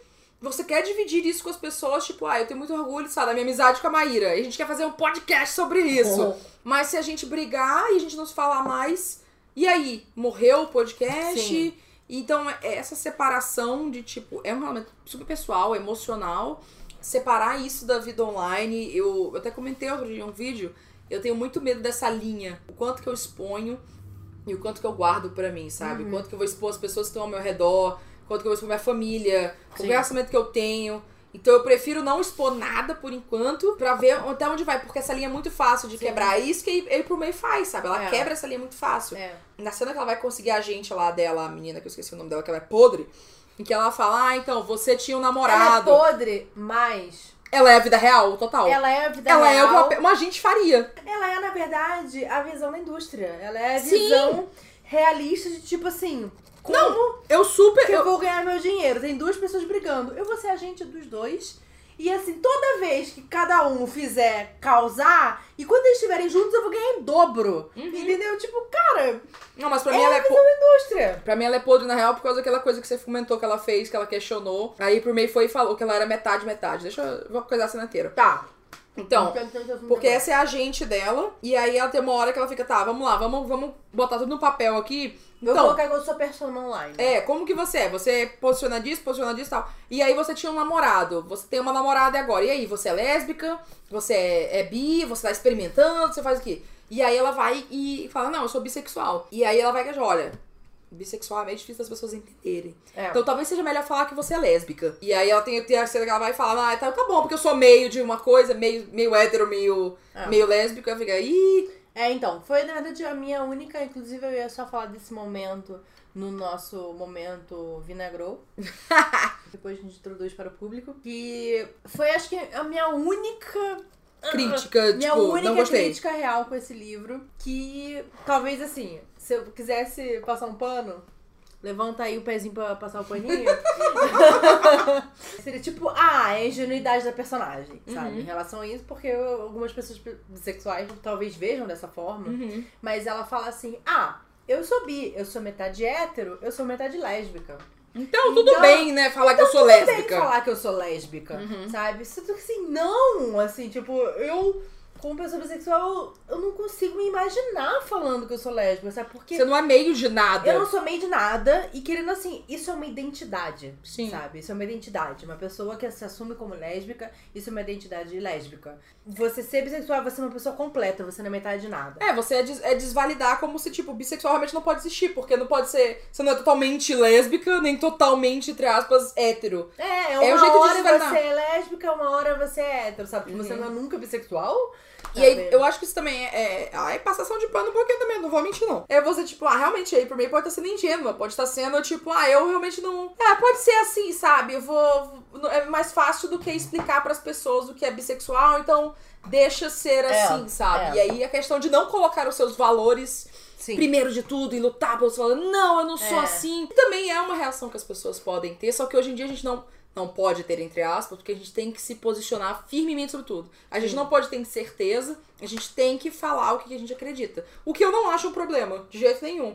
Você quer dividir isso com as pessoas, tipo, ah, eu tenho muito orgulho, sabe, da minha amizade com a Maíra. E a gente quer fazer um podcast sobre isso. Uhum. Mas se a gente brigar e a gente não se falar mais, e aí? Morreu o podcast? Sim. Então, é essa separação de, tipo, é um relacionamento super pessoal, emocional. Separar isso da vida online. Eu, eu até comentei outro dia um vídeo. Eu tenho muito medo dessa linha. O quanto que eu exponho e o quanto que eu guardo pra mim, sabe? O quanto que eu vou expor as pessoas que estão ao meu redor, quanto que eu vou expor minha família, o Sim. relacionamento que eu tenho. Então eu prefiro não expor nada por enquanto pra ver até onde vai, porque essa linha é muito fácil de Sim. quebrar. É isso que a April May faz, sabe? Ela É. quebra essa linha muito fácil. É. Na cena que ela vai conseguir a gente lá dela, a menina que eu esqueci o nome dela, que ela é podre, em que ela fala, ah, então, você tinha um Ela é namorado. podre, mas Ela é a vida real, total. ela é a vida Ela é real. o que uma, uma gente faria. Ela é, na verdade, a visão da indústria. Ela é a Sim. visão realista de tipo assim. Como Eu super. que eu Eu, vou ganhar meu dinheiro. Tem duas pessoas brigando. Eu vou ser agente dos dois. E assim, toda vez que cada um fizer causar, e quando eles estiverem juntos, eu vou ganhar em dobro. Uhum. Entendeu? Tipo, cara, não, mas pra é mim ela é. po- visão da indústria. Pra mim ela é podre, na real, por causa daquela coisa que você comentou que ela fez, que ela questionou. Aí pro meio foi e falou que ela era metade, metade. Deixa eu. Vou coisar a cena inteira. Tá. Então. Porque essa é a agente dela, e aí ela tem uma hora que ela fica, tá, vamos lá, vamos, vamos botar tudo no papel aqui. Vou Então, colocar sou persona online. é, como que você é? Você posiciona disso, posiciona disso e tal. E aí você tinha um namorado, você tem uma namorada agora. E aí, você é lésbica, você é, é bi, você tá experimentando, você faz o quê? E aí ela vai e fala, não, eu sou bissexual. E aí ela vai e olha, bissexual é meio difícil das pessoas entenderem. É. Então talvez seja melhor falar que você é lésbica. E aí ela tem, a cena que ela vai falar, ah, tá, tá bom, porque eu sou meio de uma coisa, meio, meio hétero, meio, É. meio lésbico. Aí fica, ih, É, então, foi na verdade a minha única, inclusive eu ia só falar desse momento no nosso momento vinagrou. Depois a gente introduz para o público. Que foi, acho que, a minha única. Crítica, Minha tipo, única não gostei. crítica real com esse livro. Que talvez assim, se eu quisesse passar um pano. Levanta aí o pezinho pra passar o paninho. Seria tipo, ah, é a ingenuidade da personagem, sabe? Uhum. Em relação a isso, porque algumas pessoas bissexuais talvez vejam dessa forma. Uhum. Mas ela fala assim: ah, eu sou bi, eu sou metade hétero, eu sou metade lésbica. Então, tudo Então- bem, né? Falar que eu sou Tudo bem lésbica. falar que eu sou lésbica, Uhum. sabe? Só que assim, não, assim, tipo, eu, como pessoa bissexual, eu não consigo me imaginar falando que eu sou lésbica, sabe? Porque Você não é meio de nada. eu não sou meio de nada e querendo assim, isso é uma identidade, Sim. sabe? Isso é uma identidade. Uma pessoa que se assume como lésbica, isso é uma identidade lésbica. Você ser bissexual, você é uma pessoa completa, você não é metade de nada. É, você é, des- é desvalidar como se, tipo, bissexual realmente não pode existir, porque não pode ser. Você não é totalmente lésbica, nem totalmente, entre aspas, hétero. É, É uma o jeito de hora desvalidar. você é lésbica, uma hora você é hétero, sabe? Você Uhum. não é nunca bissexual. E aí, eu acho que isso também é. é ah, é passação de pano um pouquinho também, não vou mentir, não. É você, tipo, ah, realmente, aí por mim pode estar sendo ingênua, pode estar sendo, tipo, ah, eu realmente não. É, pode ser assim, sabe? Eu vou. É mais fácil do que explicar pras pessoas o que é bissexual, então deixa ser É, assim, sabe? é. E aí a questão de não colocar os seus valores Sim. primeiro de tudo e lutar pelos valores. Não, eu não sou É. assim. Também é uma reação que as pessoas podem ter, só que hoje em dia a gente não. Não pode ter, entre aspas, porque a gente tem que se posicionar firmemente sobre tudo. A gente Sim. não pode ter certeza, a gente tem que falar o que a gente acredita. O que eu não acho um problema, de jeito nenhum.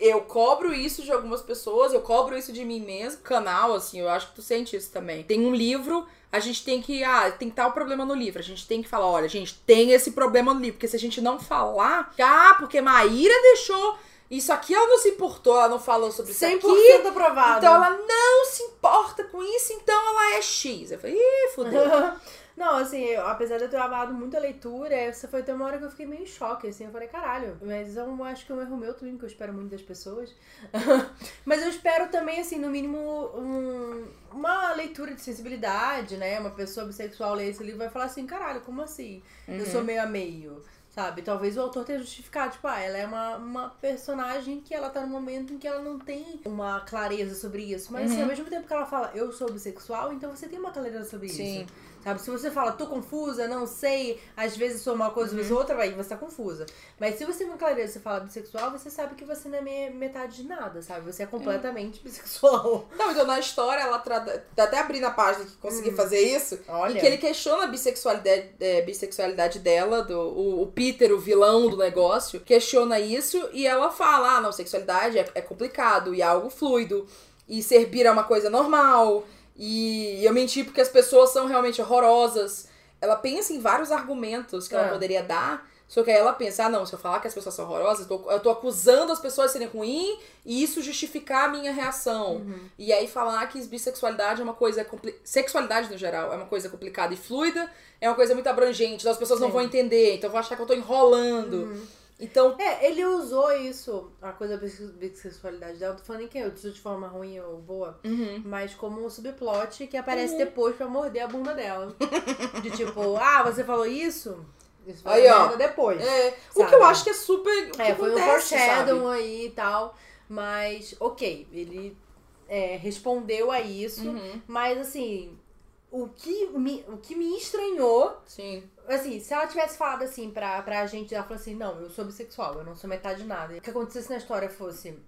Eu cobro isso de algumas pessoas, eu cobro isso de mim mesmo. Canal, assim, eu acho que tu sente isso também. Tem um livro, a gente tem que. Ah, tem tal problema no livro. A gente tem que falar: olha, gente, tem esse problema no livro. Porque se a gente não falar, ah, porque Maíra deixou. Isso aqui ela não se importou, ela não falou sobre isso 100% aqui. aprovado. Então ela não se importa com isso, então ela é X. Eu falei, ih, fudeu. Não, assim, eu- apesar de eu ter amado muito a leitura, essa foi até uma hora que eu fiquei meio em choque, assim, eu falei, caralho, mas eu acho que é um erro meu também, que eu espero muito das pessoas. mas eu espero também, assim, no mínimo, um- uma leitura de sensibilidade, né? Uma pessoa bissexual ler esse livro vai falar assim, caralho, como assim? Eu sou meio a meio. Sabe? Talvez o autor tenha justificado, tipo, ah, ela é uma, uma personagem que ela tá num momento em que ela não tem uma clareza sobre isso. Mas assim, Uhum. ao mesmo tempo que ela fala, eu sou bissexual, então você tem uma clareza sobre Sim. isso. Sabe? Se você fala, tô confusa, não sei, às vezes sou uma coisa, às Uhum. vezes outra, vai, você tá confusa. Mas se você tem clareza, você fala bissexual, você sabe que você não é me- metade de nada, sabe? Você é completamente bissexual. Não, então na história ela trata. Até abri na página que consegui fazer isso. Olha. Em que ele questiona a bissexualidade, é, bissexualidade dela, do, o, o Peter, o vilão do negócio, questiona isso e ela fala: ah, não, sexualidade é, é complicado e é algo fluido. E ser bi é uma coisa normal. E eu menti porque as pessoas são realmente horrorosas. Ela pensa em vários argumentos que ela É. poderia dar. Só que aí ela pensa, ah, não, se eu falar que as pessoas são horrorosas, eu tô, eu tô acusando as pessoas de serem ruins e isso justificar a minha reação. Uhum. E aí falar que bissexualidade é uma coisa sexualidade no geral é uma coisa complicada e fluida, é uma coisa muito abrangente, então as pessoas não Sim. vão entender, então vão achar que eu tô enrolando. Uhum. Então, É, ele usou isso, a coisa da bis- bissexualidade dela, não tô falando nem que eu uso de forma ruim ou boa, uhum. mas como um subplot que aparece depois pra morder a bunda dela. De tipo, ah, você falou isso? Isso foi Aí, ó. depois. é, o que eu acho que é super que É, foi um acontece, foreshadow sabe? aí e tal. Mas, ok, ele é, respondeu a isso. Uhum. Mas, assim, o que, me, o que me estranhou, Sim. Assim, se ela tivesse falado assim pra, pra gente, ela falou assim, não, eu sou bissexual, eu não sou metade de nada. O que acontecesse na história fosse,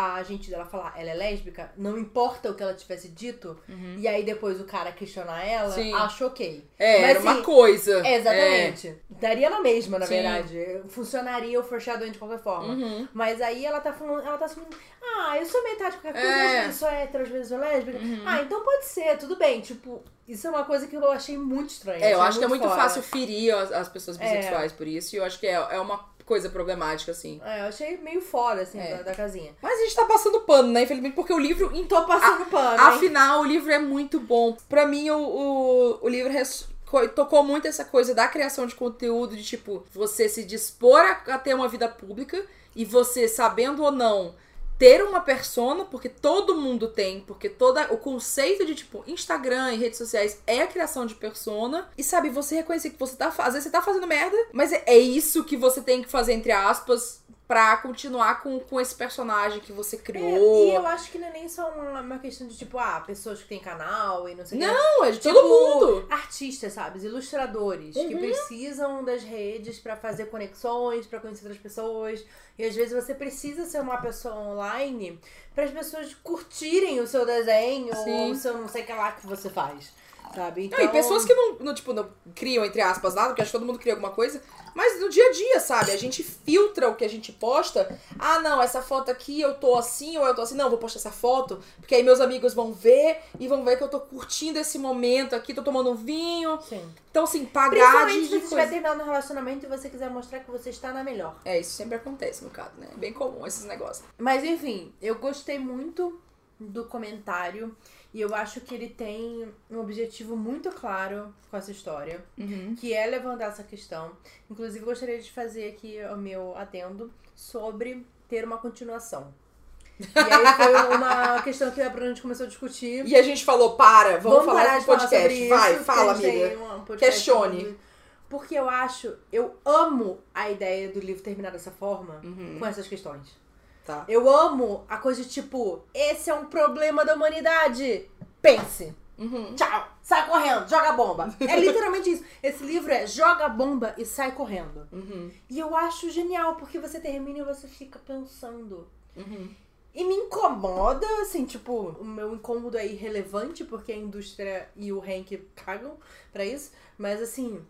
a agente dela falar ela é lésbica, não importa o que ela tivesse dito, e aí depois o cara questionar ela, Sim. acho ok. É, Mas, era uma assim, coisa. É, exatamente. Daria na mesma, na Sim. verdade. Funcionaria o foreshadowing de qualquer forma. Uhum. Mas aí ela tá falando, ela tá assumindo, ah, eu sou metade de qualquer coisa, É. vezes sou hétero, às vezes sou lésbica. Ah, então pode ser, tudo bem. Tipo, isso é uma coisa que eu achei muito estranha. É, eu acho que é muito fora. fácil ferir as, as pessoas É. bissexuais por isso, e eu acho que é, é uma coisa problemática, assim. É, eu achei meio fora, assim, É. da, da casinha. Mas a gente tá passando pano, né? Infelizmente, porque o livro. Tô passando pano, hein? Afinal, o livro é muito bom. Pra mim, o, o, o livro res- co- tocou muito essa coisa da criação de conteúdo, de tipo, você se dispor a, a ter uma vida pública e você, sabendo ou não, ter uma persona, porque todo mundo tem, porque toda o conceito de tipo Instagram e redes sociais é a criação de persona. E sabe, você reconhecer que você tá, fa- às vezes você tá fazendo merda, mas é, é isso que você tem que fazer entre aspas pra continuar com, com esse personagem que você É, criou. e eu acho que não é nem só uma, uma questão de, tipo, ah, pessoas que têm canal e não sei o que. Não, é de Tipo, todo mundo. Artistas, sabe? Ilustradores que Uhum. precisam das redes pra fazer conexões, pra conhecer outras pessoas. E às vezes você precisa ser uma pessoa online para as pessoas curtirem o seu desenho Sim. ou o seu não sei o que lá que você faz. Sabe? Então, Não, e pessoas que não, não, tipo, não criam, entre aspas, nada, porque acho que todo mundo cria alguma coisa, mas no dia a dia, sabe? A gente filtra o que a gente posta. Ah, não, essa foto aqui eu tô assim ou eu tô assim. Não, vou postar essa foto, porque aí meus amigos vão ver e vão ver que eu tô curtindo esse momento aqui, tô tomando um vinho. Sim. Então, assim, pagar Principalmente de, se você estiver terminando um relacionamento e você quiser mostrar que você está na melhor. É, isso sempre acontece no caso, né? É bem comum esses negócios. Mas enfim, eu gostei muito do comentário e eu acho que ele tem um objetivo muito claro com essa história, que é levantar essa questão. Inclusive, eu gostaria de fazer aqui o meu adendo sobre ter uma continuação. E aí foi uma questão que a Bruna começou a discutir. E a gente falou, para, vamos, falar parar no de falar podcast. isso, Vai, fala, amiga. um Questione. sobre- Porque eu acho, eu amo a ideia do livro terminar dessa forma, Uhum. com essas questões. Tá. Eu amo a coisa de tipo, esse é um problema da humanidade. Pense. Uhum. Tchau. Sai correndo, joga a bomba. É literalmente isso. Esse livro é joga a bomba e sai correndo. Uhum. E eu acho genial, porque você termina e você fica pensando. Uhum. E me incomoda, assim, tipo, o meu incômodo é irrelevante, porque a indústria e o Hank cagam pra isso. Mas, assim,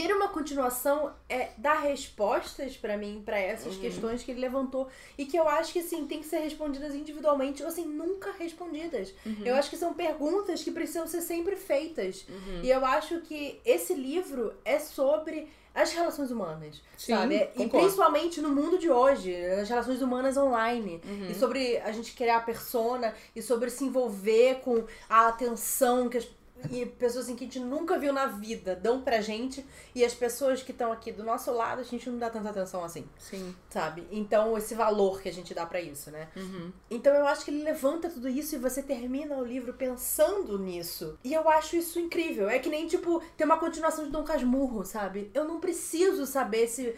ter uma continuação é dar respostas pra mim pra essas Uhum. questões que ele levantou. E que eu acho que, assim, tem que ser respondidas individualmente, ou assim, nunca respondidas. Uhum. Eu acho que são perguntas que precisam ser sempre feitas. Uhum. E eu acho que esse livro é sobre as relações humanas, Sim, sabe? E concordo. principalmente no mundo de hoje, as relações humanas online. Uhum. E sobre a gente criar a persona, e sobre se envolver com a atenção que as e pessoas assim, que a gente nunca viu na vida dão pra gente, e as pessoas que estão aqui do nosso lado, a gente não dá tanta atenção assim, Sim. sabe? Então, esse valor que a gente dá pra isso, né? Uhum. Então eu acho que ele levanta tudo isso e você termina o livro pensando nisso. E eu acho isso incrível. É que nem, tipo, ter uma continuação de Dom Casmurro, sabe? Eu não preciso saber se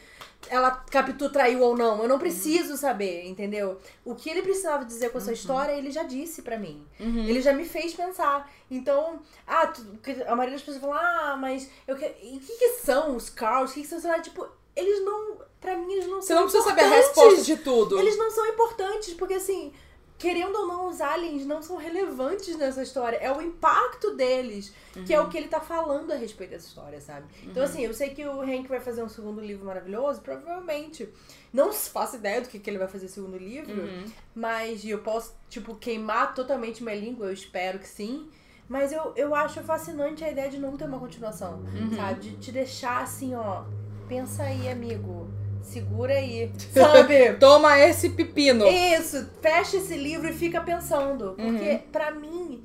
ela Capitu traiu ou não. Eu não preciso saber, entendeu? O que ele precisava dizer com essa história, ele já disse pra mim. Uhum. Ele já me fez pensar. Então, ah, tu- a maioria das pessoas fala, ah, mas eu que... e o que, que são os Carls? O que, que são, sei lá, tipo, eles não. Pra mim, eles não Você são não precisa saber a resposta de tudo. Eles não são importantes, porque assim, querendo ou não, os aliens não são relevantes nessa história. É o impacto deles, que é o que ele tá falando a respeito dessa história, sabe? Então, assim, eu sei que o Hank vai fazer um segundo livro maravilhoso, provavelmente. Não faço ideia do que, que ele vai fazer segundo livro, Uhum. mas eu posso, tipo, queimar totalmente minha língua, eu espero que sim. Mas eu, eu acho fascinante a ideia de não ter uma continuação, Uhum. sabe? De te deixar assim, ó. Pensa aí, amigo. Segura aí. Sabe? Toma esse pepino. Isso, fecha esse livro e fica pensando. Porque, Uhum. pra mim,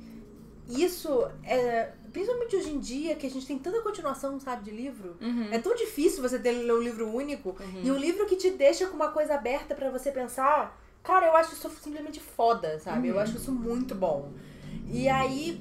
isso é. Principalmente hoje em dia, que a gente tem tanta continuação, sabe, de livro. Uhum. É tão difícil você ter ler um livro único. E um livro que te deixa com uma coisa aberta pra você pensar. Cara, eu acho isso simplesmente foda, sabe? Eu acho isso muito bom. E aí,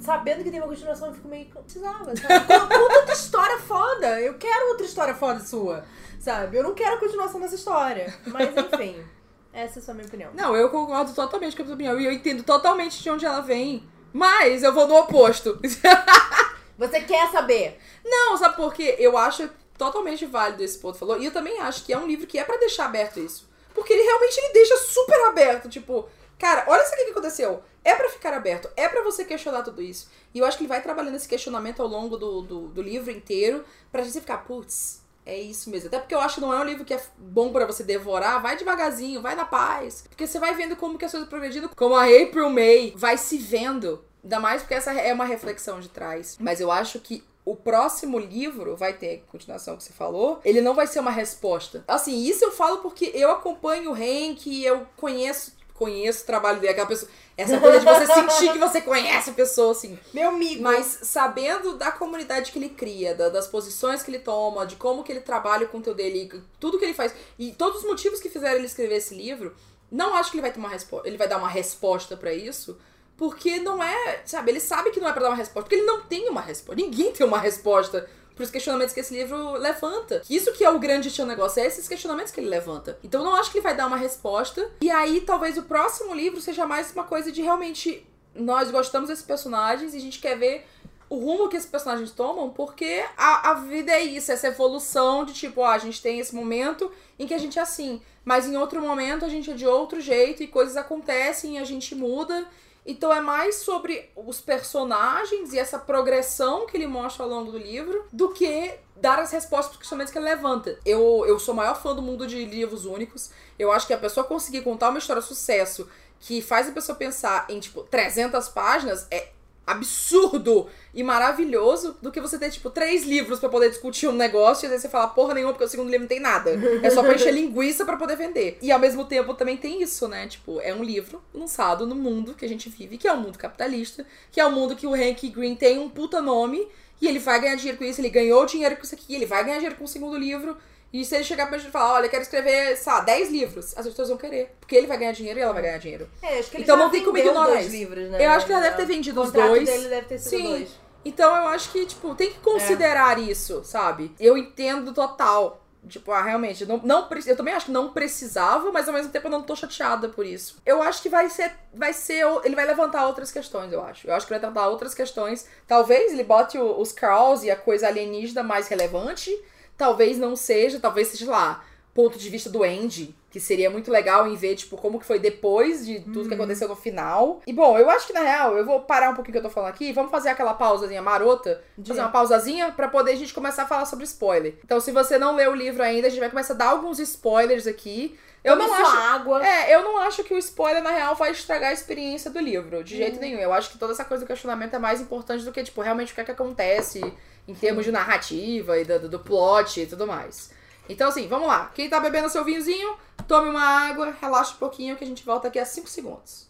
sabendo que tem uma continuação, eu fico meio. Precisava, sabe? Conta outra história foda. Eu quero outra história foda sua, sabe? Eu não quero a continuação dessa história. Mas enfim, essa é só a minha opinião. Não, eu concordo totalmente com a sua opinião. E eu entendo totalmente de onde ela vem. Mas eu vou no oposto. Você quer saber? Não, sabe por quê? Eu acho totalmente válido esse ponto que falou. E eu também acho que é um livro que é pra deixar aberto isso. Porque ele realmente ele deixa super aberto, tipo, cara, olha isso aqui que aconteceu. É pra ficar aberto, é pra você questionar tudo isso. E eu acho que ele vai trabalhando esse questionamento ao longo do, do, do livro inteiro pra gente ficar, putz, é isso mesmo. Até porque eu acho que não é um livro que é bom pra você devorar. Vai devagarzinho, vai na paz. Porque você vai vendo como que as coisas progredindo. Como a April May vai se vendo. Ainda mais porque essa é uma reflexão de trás. Mas eu acho que o próximo livro vai ter continuação que você falou, ele não vai ser uma resposta. Assim, isso eu falo porque eu acompanho o Hank, eu conheço conheço o trabalho dele, aquela pessoa. Essa coisa de você sentir que você conhece a pessoa, assim. Meu amigo. Mas sabendo da comunidade que ele cria, da- das posições que ele toma, de como que ele trabalha o conteúdo dele, tudo que ele faz, e todos os motivos que fizeram ele escrever esse livro, não acho que ele vai ter uma resposta. Ele vai dar uma resposta pra isso. Porque não é, sabe, ele sabe que não é pra dar uma resposta, porque ele não tem uma resposta. Ninguém tem uma resposta pros questionamentos que esse livro levanta. Isso que é o grande tio negócio, é esses questionamentos que ele levanta. Então não acho que ele vai dar uma resposta. E aí talvez o próximo livro seja mais uma coisa de realmente nós gostamos desses personagens e a gente quer ver o rumo que esses personagens tomam, porque a, a vida é isso, essa evolução de tipo, ó, a gente tem esse momento em que a gente é assim, mas em outro momento a gente é de outro jeito e coisas acontecem e a gente muda. Então é mais sobre os personagens e essa progressão que ele mostra ao longo do livro do que dar as respostas para que ele levanta. Eu, eu sou maior fã do mundo de livros únicos. Eu acho que a pessoa conseguir contar uma história de sucesso que faz a pessoa pensar em, tipo, 300 páginas é absurdo e maravilhoso do que você ter, tipo, três livros pra poder discutir um negócio e aí você falar porra nenhuma porque o segundo livro não tem nada. É só pra encher linguiça pra poder vender. E ao mesmo tempo também tem isso, né? Tipo, é um livro lançado no mundo que a gente vive, que é o mundo capitalista, que é o mundo que o Hank Green tem um puta nome e ele vai ganhar dinheiro com isso, ele ganhou dinheiro com isso aqui, ele vai ganhar dinheiro com o segundo livro. E se ele chegar pra gente e falar, olha, eu quero escrever, sei lá, 10 livros, as pessoas vão querer. Porque ele vai ganhar dinheiro e ela vai ganhar dinheiro. É, acho que ele Então não tem como ignorar isso. livros, né? Eu acho que ela deve ter vendido o os dois. dele deve ter sido Sim. dois. Então eu acho que, tipo, tem que considerar isso, sabe? Eu entendo total. Tipo, ah, realmente, não, não, eu também acho que não precisava, mas ao mesmo tempo eu não tô chateada por isso. Eu acho que vai ser, vai ser, ele vai levantar outras questões, eu acho. Eu acho que vai levantar outras questões. Talvez ele bote o- os Krauss e a coisa alienígena mais relevante, talvez não seja, talvez seja lá, ponto de vista do Andy, que seria muito legal em ver, tipo, como que foi depois de tudo que aconteceu no final. E bom, eu acho que na real, eu vou parar um pouquinho que eu tô falando aqui, vamos fazer aquela pausazinha marota, De- fazer uma pausazinha pra poder a gente começar a falar sobre spoiler. Então, se você não leu o livro ainda, a gente vai começar a dar alguns spoilers aqui. Eu não acho água. é, eu não acho que o spoiler, na real, vai estragar a experiência do livro, de jeito nenhum. Eu acho que toda essa coisa do questionamento é mais importante do que, tipo, realmente o que é que acontece em termos de narrativa e do, do, plot e tudo mais. Então, assim, vamos lá. Quem tá bebendo seu vinhozinho, tome uma água, relaxa um pouquinho que a gente volta aqui a 5 segundos.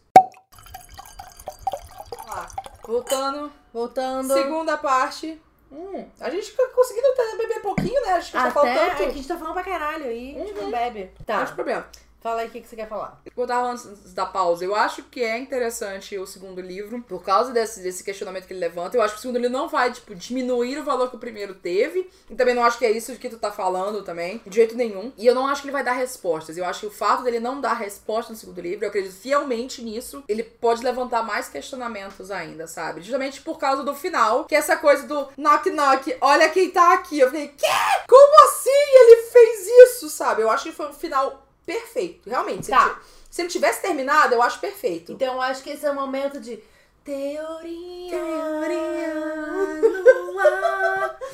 Vamos lá. Voltando, Voltando. segunda parte. Hum, a gente fica conseguindo beber pouquinho, né? Acho que tá Até faltando. é que a gente tá falando pra caralho aí. A gente não bebe. Não Tá. tem problema. Fala aí o que, que você quer falar. Eu tava antes da pausa. Eu acho que é interessante o segundo livro, por causa desse, desse questionamento que ele levanta. Eu acho que o segundo livro não vai, tipo, diminuir o valor que o primeiro teve. E também não acho que é isso que tu tá falando também, de jeito nenhum. E eu não acho que ele vai dar respostas. Eu acho que o fato dele não dar resposta no segundo livro, eu acredito fielmente nisso, ele pode levantar mais questionamentos ainda, sabe? Justamente por causa do final, que é essa coisa do knock knock, olha quem tá aqui. Eu falei, quê? Como assim ele fez isso, sabe? Eu acho que foi um final perfeito, realmente. Se, Tá. ele, se ele tivesse terminado, eu acho perfeito. Então eu acho que esse é o momento de teoria. ar.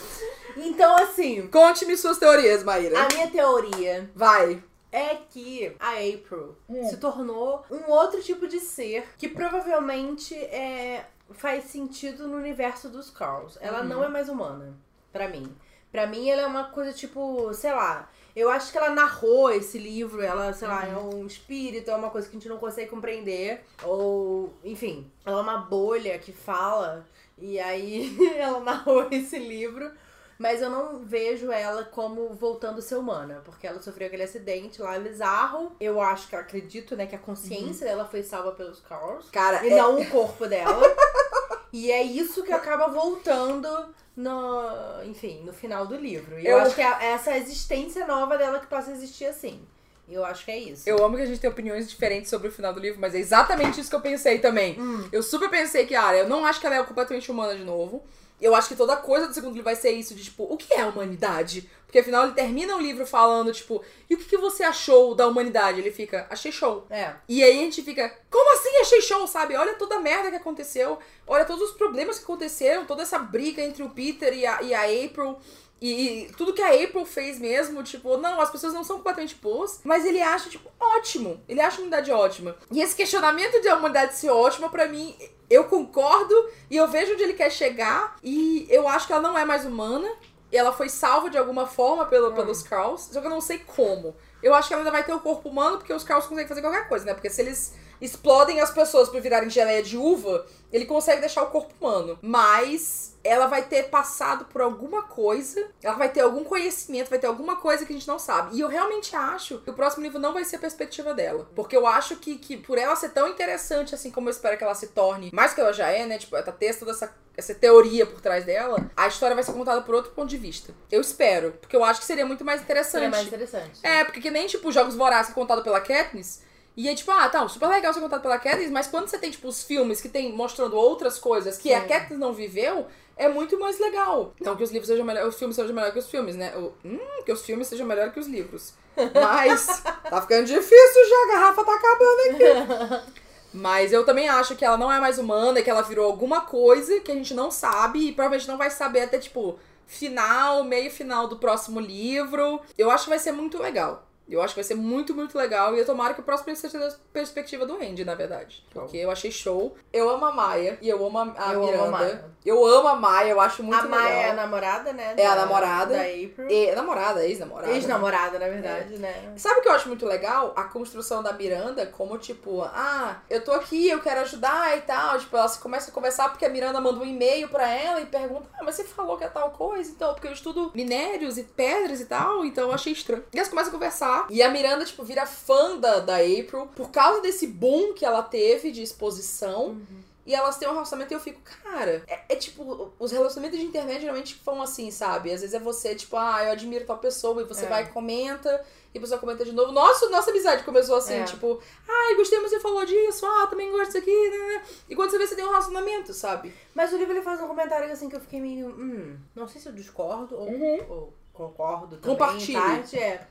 Então, assim, Conte-me suas teorias, Maíra. a minha teoria Vai. é que a April Hum. se tornou um outro tipo de ser que provavelmente é, faz sentido no universo dos Carls. Ela Uhum. não é mais humana, pra mim. Pra mim, ela é uma coisa tipo, sei lá. Eu acho que ela narrou esse livro, ela, sei lá, é Uhum. um espírito, é uma coisa que a gente não consegue compreender. Ou, enfim, ela é uma bolha que fala. E aí ela narrou esse livro. Mas eu não vejo ela como voltando a ser humana, porque ela sofreu aquele acidente lá bizarro. Eu acho que eu acredito, né, que a consciência dela foi salva pelos Carls. Cara, E é- não o corpo dela. e é isso que acaba voltando no, enfim, no final do livro. E eu, Eu- acho que é essa existência nova dela que passa a existir assim. Eu acho que é isso. Eu amo que a gente tem opiniões diferentes sobre o final do livro, mas é exatamente isso que eu pensei também. Hum. Eu super pensei que, ah, eu não acho que ela é completamente humana de novo. Eu acho que toda coisa do segundo livro vai ser isso, de tipo, o que é a humanidade? Porque afinal ele termina o livro falando, tipo, e o que, que você achou da humanidade? Ele fica, achei show. É. E aí a gente fica, como assim achei show, sabe? Olha toda a merda que aconteceu, olha todos os problemas que aconteceram, toda essa briga entre o Peter e a, e a April. E, tudo que a April fez mesmo, tipo, não, as pessoas não são completamente boas, mas ele acha, tipo, ótimo. Ele acha a humanidade ótima. E esse questionamento de a humanidade ser ótima, pra mim, eu concordo e eu vejo onde ele quer chegar. E eu acho que ela não é mais humana. E ela foi salva de alguma forma pelo, Hum. pelos Krauss, só que eu não sei como. Eu acho que ela ainda vai ter o corpo humano, porque os Krauss conseguem fazer qualquer coisa, né? Porque se eles explodem as pessoas pra virarem geleia de uva, ele consegue deixar o corpo humano. Mas ela vai ter passado por alguma coisa, ela vai ter algum conhecimento, vai ter alguma coisa que a gente não sabe. E eu realmente acho que o próximo livro não vai ser a perspectiva dela. Porque eu acho que, que por ela ser tão interessante, assim como eu espero que ela se torne, mais que ela já é, né? Tipo, ela ter toda essa, essa teoria por trás dela, a história vai ser contada por outro ponto de vista. Eu espero. Porque eu acho que seria muito mais interessante. Seria mais interessante. É, porque que nem, tipo, Jogos Vorazes contado pela Katniss. E é tipo, ah, tá, super legal ser contado pela Katniss, mas quando você tem, tipo, os filmes que tem mostrando outras coisas que a Sim. Katniss não viveu, é muito mais legal. Então que os livros sejam melhores, os filmes sejam melhores que os filmes, né? Hum, que os filmes sejam melhores que os livros. Mas tá ficando difícil já, a garrafa tá acabando aqui. Mas eu também acho que ela não é mais humana, que ela virou alguma coisa que a gente não sabe e provavelmente não vai saber até, tipo, final, meio final do próximo livro. Eu acho que vai ser muito legal. Eu acho que vai ser muito, muito legal. E eu tomara que o próximo seja da perspectiva do Andy, na verdade. Porque eu achei show. Eu amo a Maia e eu amo a, Eu amo a Miranda. Maia. Eu amo a Maia, eu acho muito a Maia legal. é a namorada, né? É a da- namorada. Da April. E, namorada, ex-namorada. né? Ex-namorada, na verdade, né? Sabe o que eu acho muito legal? A construção da Miranda, como tipo, ah, eu tô aqui, eu quero ajudar e tal. Tipo, ela começa a conversar porque a Miranda manda um e-mail pra ela e pergunta, ah, mas você falou que é tal coisa, então, porque eu estudo minérios e pedras e tal, então eu achei estranho. E elas começam a conversar. E a Miranda, tipo, vira fã da, da April por causa desse boom que ela teve de exposição. E elas têm um relacionamento e eu fico, cara, é, é tipo, os relacionamentos de internet geralmente vão assim, sabe? Às vezes é você, tipo, ah, eu admiro tal pessoa, e você É. vai e comenta, e a pessoa comenta de novo. Nossa, nossa amizade começou assim, É. tipo, ai, gostei, mas você falou disso, ah, também gosto disso aqui, né? E quando você vê, você tem um relacionamento, sabe? Mas o livro ele faz um comentário assim que eu fiquei meio. Hum, não sei se eu discordo ou, ou concordo também. Compartilhe. É.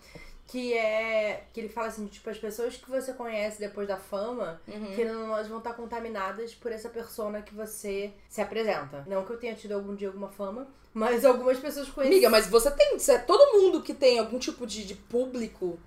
Que é. Que ele fala assim, tipo, as pessoas que você conhece depois da fama, Uhum. que não elas vão estar contaminadas por essa persona que você se apresenta. Não que eu tenha tido algum dia alguma fama, mas algumas pessoas conhecem. Amiga, mas você tem, você- todo mundo que tem algum tipo de, de público,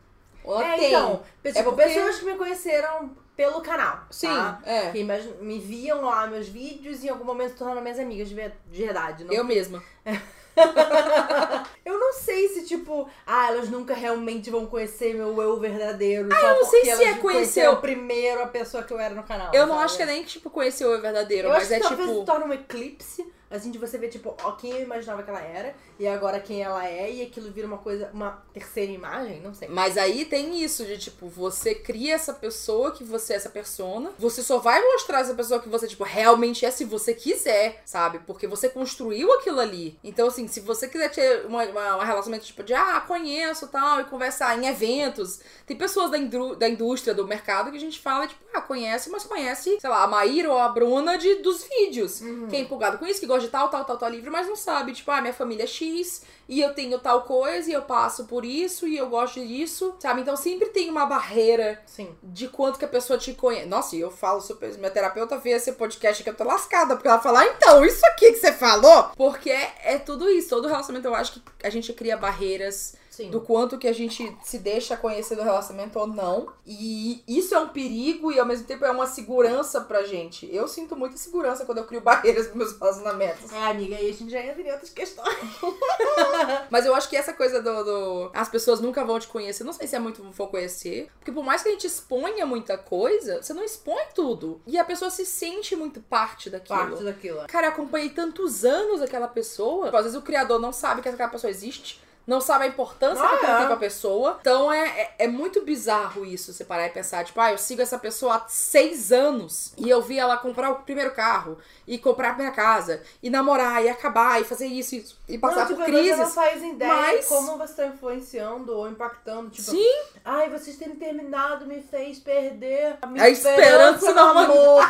ela É, tem. então, tipo, É porque- pessoas que me conheceram pelo canal. Sim, tá? é. Que me viam lá meus vídeos e em algum momento tornaram minhas amigas de verdade. Não Eu mesma. Eu não sei se, tipo, ah, elas nunca realmente vão conhecer meu eu verdadeiro. Ah, eu não sei se é conhecer o- primeiro a pessoa que eu era no canal. Eu não sabe? acho que é nem que, tipo, conhecer o eu verdadeiro, Eu mas acho é que talvez tipo. se torne um eclipse, assim, de você ver, tipo, ó, quem eu imaginava que ela era e agora quem ela é, e aquilo vira uma coisa, uma terceira imagem, não sei. Mas aí tem isso de, tipo, você cria essa pessoa que você é essa persona. Você só vai mostrar essa pessoa que você, tipo, realmente é se você quiser, sabe? Porque você construiu aquilo ali. Então, assim, se você quiser ter uma, uma, um relacionamento, tipo, de, ah, conheço tal, e conversar em eventos. Tem pessoas da, indru- da indústria, do mercado, que a gente fala, tipo, ah, conhece, mas conhece, sei lá, a Maíra ou a Bruna de, dos vídeos. Uhum. Que é empolgado com isso, que gosta de tal, tal, tal, tal livro, mas não sabe, tipo, ah, minha família é X, e eu tenho tal coisa, e eu passo por isso, e eu gosto disso, sabe? Então sempre tem uma barreira Sim. de quanto que a pessoa te conhece. Nossa, e eu falo super. Minha terapeuta vê esse podcast que eu tô lascada, porque ela fala, ah, então, isso aqui que você falou. Porque é, é tudo isso. Todo relacionamento eu acho que a gente cria barreiras Sim. do quanto que a gente se deixa conhecer do relacionamento ou não. E isso é um perigo e ao mesmo tempo é uma segurança pra gente. Eu sinto muita segurança quando eu crio barreiras nos meus relacionamentos. É, amiga, aí a gente já entra em outras questões. Mas eu acho que essa coisa do, do- As pessoas nunca vão te conhecer. Não sei se é muito vou conhecer. Porque por mais que a gente exponha muita coisa, você não expõe tudo. E a pessoa se sente muito parte daquilo. Parte daquilo. Cara, eu acompanhei tantos anos aquela pessoa. Às vezes o criador não sabe que aquela pessoa existe. Não sabe a importância Ah, que aquilo é. tem pra pessoa. Então é, é, é muito bizarro isso, você parar e pensar. Tipo, ah, eu sigo essa pessoa há seis anos. E eu vi ela comprar o primeiro carro. E comprar a minha casa. E namorar, e acabar, e fazer isso. E, e passar não, tipo, por crises. Ela faz ideia mas- como você tá influenciando ou impactando. Tipo, Sim, ai, vocês terem terminado me fez perder a minha A esperança esperança no amor.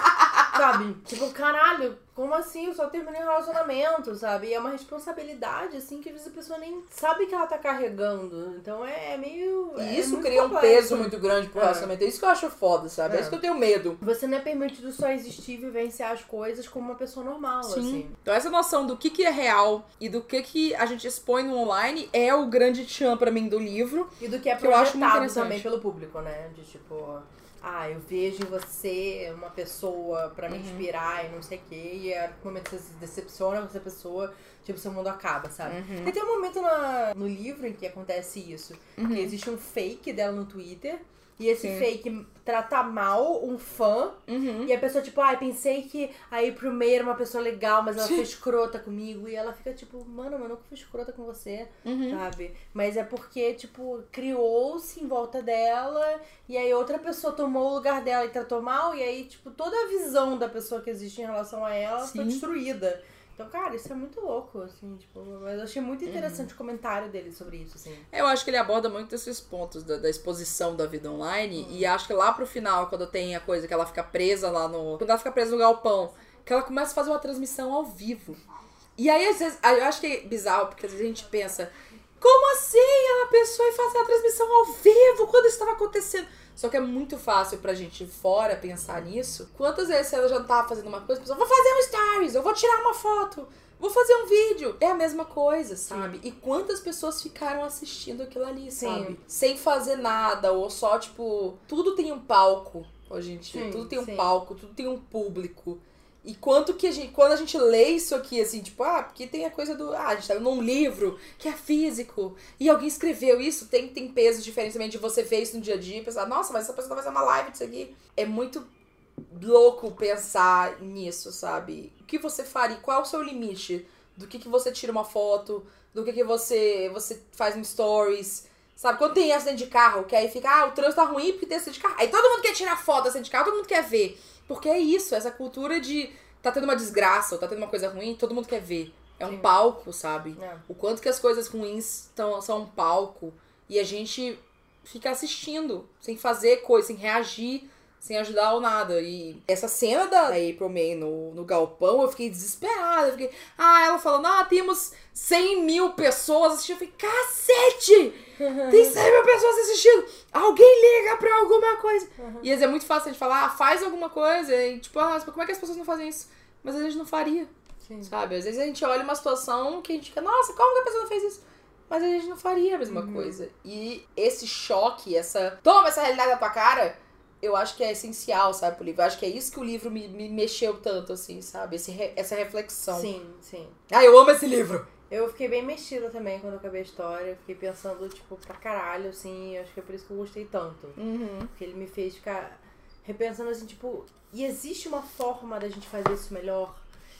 sabe? Tipo, caralho, como assim? Eu só terminei um relacionamento, sabe? E é uma responsabilidade, assim, que às vezes a pessoa nem sabe que ela tá carregando. Então é meio. E é isso muito cria um complexo. peso muito grande pro É. relacionamento. É isso que eu acho foda, sabe? É, É. isso que eu tenho medo. Você não é permitido só existir e vivenciar as coisas como uma pessoa normal, assim. Então essa noção do que, que é real e do que, que a gente expõe no online é o grande tchan pra mim do livro. E do que é Que eu acho muito projetado também pelo público, né? De tipo, ah, eu vejo em você uma pessoa pra me Uhum. inspirar e não sei o quê. E é no momento que você se decepciona com essa pessoa, tipo, seu mundo acaba, sabe? Uhum. E tem um momento na- no livro em que acontece isso. Uhum. Que existe um fake dela no Twitter. E esse Sim. fake trata mal um fã. Uhum. E a pessoa, tipo, ai, pensei que a April May era uma pessoa legal, mas ela foi escrota comigo. E ela fica, tipo, mano, mas eu nunca fui escrota com você Uhum. sabe? Mas é porque, tipo, criou-se em volta dela e aí outra pessoa tomou o lugar dela e tratou mal, e aí, tipo, toda a visão da pessoa que existe em relação a ela foi Sim. destruída. Então, cara, isso é muito louco, assim, tipo, mas eu achei muito interessante o comentário dele sobre isso, assim. Eu acho que ele aborda muito esses pontos da, da exposição da vida online. E acho que lá pro final, quando tem a coisa que ela fica presa lá no. Quando ela fica presa no galpão, que ela começa a fazer uma transmissão ao vivo. E aí, às vezes, eu acho que é bizarro, porque às vezes a gente pensa, como assim ela pensou em fazer a transmissão ao vivo quando isso estava acontecendo? Só que é muito fácil pra gente de fora pensar nisso. Quantas vezes ela já não tava fazendo uma coisa, pessoa, vou fazer um stories, eu vou tirar uma foto, vou fazer um vídeo. É a mesma coisa, sabe? E quantas pessoas ficaram assistindo aquilo ali, Sim. sabe? Sem fazer nada, ou só, tipo, tudo tem um palco hoje em dia. Sim, tudo tem um sim. palco, tudo tem um público. E quanto que a gente, quando a gente lê isso aqui, assim, tipo, ah, porque tem a coisa do, ah, a gente tá num livro que é físico, e alguém escreveu isso, tem, tem pesos diferentes também de você ver isso no dia a dia e pensar, nossa, mas essa pessoa tá fazendo uma live disso aqui. É muito louco pensar nisso, sabe? O que você faria? Qual é o seu limite? Do que, que você tira uma foto? Do que, que você, você faz no stories? Sabe? Quando tem acidente de carro, que aí fica, ah, o trânsito tá ruim porque tem acidente de carro. Aí todo mundo quer tirar foto acidente de carro, todo mundo quer ver. Porque é isso, essa cultura de tá tendo uma desgraça ou tá tendo uma coisa ruim, todo mundo quer ver. É um Sim. palco, sabe? É. O quanto que as coisas ruins tão, são um palco e a gente fica assistindo, sem fazer coisa, sem reagir, sem ajudar ou nada. E essa cena da April May no, no galpão, eu fiquei desesperada. Eu fiquei, ah, ela falando, ah, temos 100 mil pessoas assistindo. Eu falei, cacete! Tem 100 mil pessoas assistindo! Alguém liga pra alguma coisa! Uhum. E às vezes é muito fácil de falar, ah, faz alguma coisa. E tipo, ah, como é que as pessoas não fazem isso? Mas às vezes não faria. Sim. Sabe? Às vezes a gente olha uma situação que a gente fica, nossa, como que a pessoa não fez isso? Mas a gente não faria a mesma coisa. E esse choque, essa. Toma essa realidade na tua cara, eu acho que é essencial, sabe, pro livro. Eu acho que é isso que o livro me, me mexeu tanto, assim, sabe? Esse essa reflexão. Sim, sim. Ah, eu amo esse livro! Eu fiquei bem mexida também quando eu acabei a história. Eu fiquei pensando, tipo, pra caralho, assim. Acho que é por isso que eu gostei tanto. Uhum. Porque ele me fez ficar repensando assim, tipo, e existe uma forma da gente fazer isso melhor?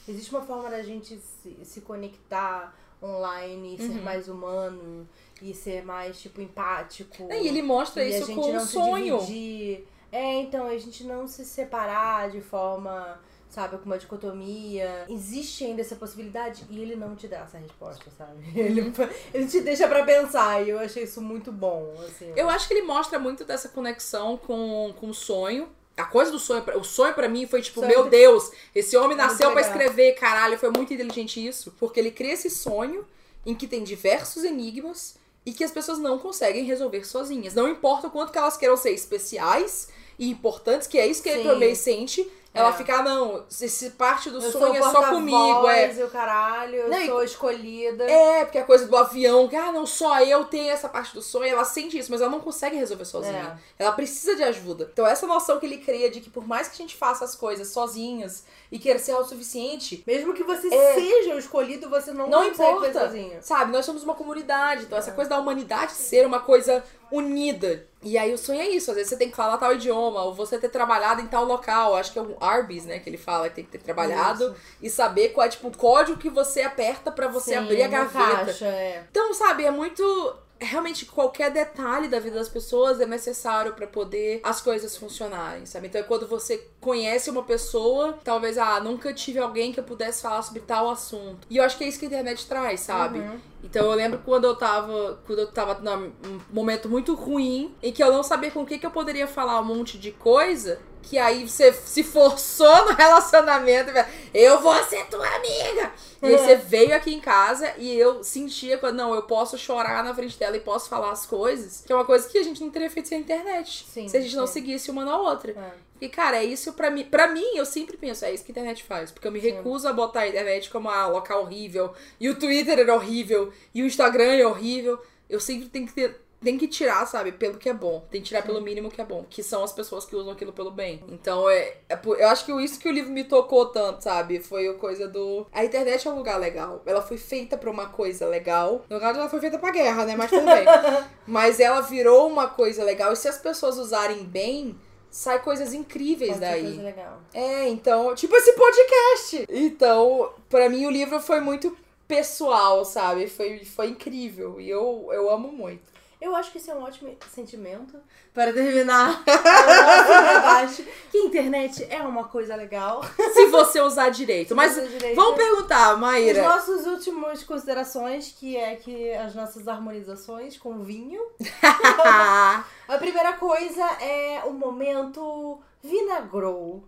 Existe uma forma da gente se, se conectar online e ser Uhum. mais humano e ser mais, tipo, empático. E ele mostra e a isso gente com não um se sonho. dividir. É, então, a gente não se separar de forma, sabe, com uma dicotomia. Existe ainda essa possibilidade e ele não te dá essa resposta, sabe? Ele, ele te deixa pra pensar e eu achei isso muito bom, assim. Eu acho que ele mostra muito dessa conexão com, com o sonho. A coisa do sonho, o sonho pra mim foi tipo, Sonho meu muito- Deus, esse homem nasceu pra legal. escrever, caralho, foi muito inteligente isso. Porque ele cria esse sonho em que tem diversos enigmas e que as pessoas não conseguem resolver sozinhas. Não importa o quanto que elas queiram ser especiais e importantes, que é isso que Sim. May sente. Ela É. fica, ah, não, esse parte do eu sonho é só comigo, é. e o caralho, eu Não, sou escolhida. É, porque a coisa do avião, que, ah, não, só eu tenho essa parte do sonho, ela sente isso, mas ela não consegue resolver sozinha. Ela precisa de ajuda. Então, essa noção que ele cria de que por mais que a gente faça as coisas sozinhas e queira ser autossuficiente, Mesmo que você É. seja o escolhido, você não, Não importa. sozinho. sabe, nós somos uma comunidade. Então, essa coisa da humanidade ser uma coisa unida. E aí, o sonho é isso. Às vezes você tem que falar tal idioma, ou você ter trabalhado em tal local. Acho que é o Arbis, né, que ele fala que tem que ter trabalhado e saber qual é, tipo, o código que você aperta pra você Sim, abrir a gaveta. Caixa, é. Então, sabe, é muito. Realmente, qualquer detalhe da vida das pessoas é necessário pra poder as coisas funcionarem, sabe? Então, é quando você conhece uma pessoa, talvez, ah, nunca tive alguém que eu pudesse falar sobre tal assunto. E eu acho que é isso que a internet traz, sabe? Uhum. Então eu lembro quando eu tava, quando eu tava num momento muito ruim, em que eu não sabia com o que, que eu poderia falar um monte de coisa, que aí você se forçou no relacionamento. Eu vou ser tua amiga! E aí você veio aqui em casa e eu sentia que, não, eu posso chorar na frente dela e posso falar as coisas, que é uma coisa que a gente não teria feito sem a internet. Sim, se a gente não seguisse uma na outra. É. E, cara, é isso pra mim. Pra mim, eu sempre penso, é isso que a internet faz. Porque eu me Sim. recuso a botar a internet como ah, local horrível. E o Twitter era horrível. E o Instagram é horrível. Eu sempre tenho que ter. Tem que tirar, sabe, pelo que é bom. Tem que tirar pelo mínimo que é bom. Que são as pessoas que usam aquilo pelo bem. Então, é, é por- eu acho que isso que o livro me tocou tanto, sabe? Foi a coisa do. A internet é um lugar legal. Ela foi feita pra uma coisa legal. No caso, ela foi feita pra guerra, né? Mas tudo bem. Mas ela virou uma coisa legal. E se as pessoas usarem bem, sai coisas incríveis Pode daí. coisa legal. É, então, tipo esse podcast. Então, pra mim o livro foi muito pessoal, sabe? Foi, foi incrível. E eu, eu amo muito. Eu acho que esse é um ótimo sentimento para terminar o nosso debate. Que a internet é uma coisa legal. Se você usar direito. Mas direito- vamos perguntar, As Maíra. nossas últimas considerações, que é que as nossas harmonizações com vinho. A primeira coisa é o momento vinagrou.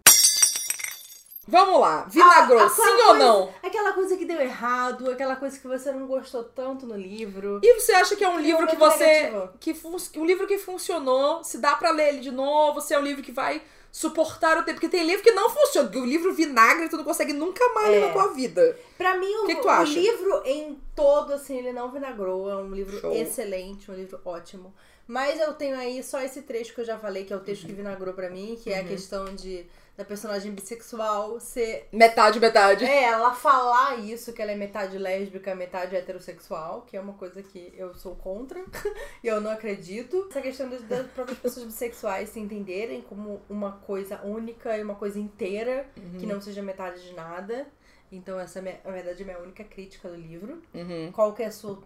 Vamos lá. Vinagrou, A- sim ou não? Aquela coisa que deu errado, aquela coisa que você não gostou tanto no livro. E você acha que é um livro que você. negativo. Que fun- um livro que funcionou, se dá pra ler ele de novo, se é um livro que vai suportar o tempo. Porque tem livro que não funciona. O livro vinagre tu não consegue nunca mais ler É. na tua vida. Pra mim, o, Que que o livro em todo, assim, ele não vinagrou. É um livro Show. excelente, um livro ótimo. Mas eu tenho aí só esse trecho que eu já falei, que é o texto que vinagrou pra mim, que é a questão de da personagem bissexual ser. Metade, metade. É, ela falar isso, que ela é metade lésbica, metade heterossexual, que é uma coisa que eu sou contra e eu não acredito. Essa questão das, das próprias pessoas bissexuais se entenderem como uma coisa única e uma coisa inteira, que não seja metade de nada. Então, essa, é minha- na verdade, é a minha única crítica do livro. Uhum. Qual que é a sua.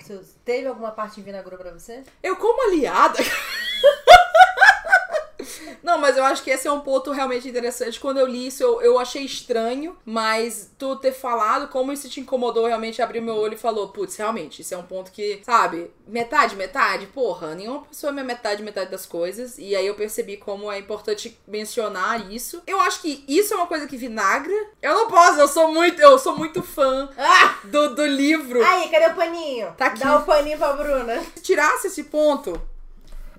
teve alguma parte em vinagrou pra você? Eu, como aliada. Mas eu acho que esse é um ponto realmente interessante. Quando eu li isso, eu, eu achei estranho, mas tu ter falado como isso te incomodou, realmente abriu meu olho e falou: putz, realmente, isso é um ponto que, sabe, metade, metade, porra, nenhuma pessoa é metade, metade das coisas. E aí eu percebi como é importante mencionar isso. Eu acho que isso é uma coisa que vinagra. Eu não posso, eu sou muito, eu sou muito fã Ah! do, do livro. Aí, cadê o paninho? Tá aqui. Dá o paninho pra Bruna. se tirasse esse ponto,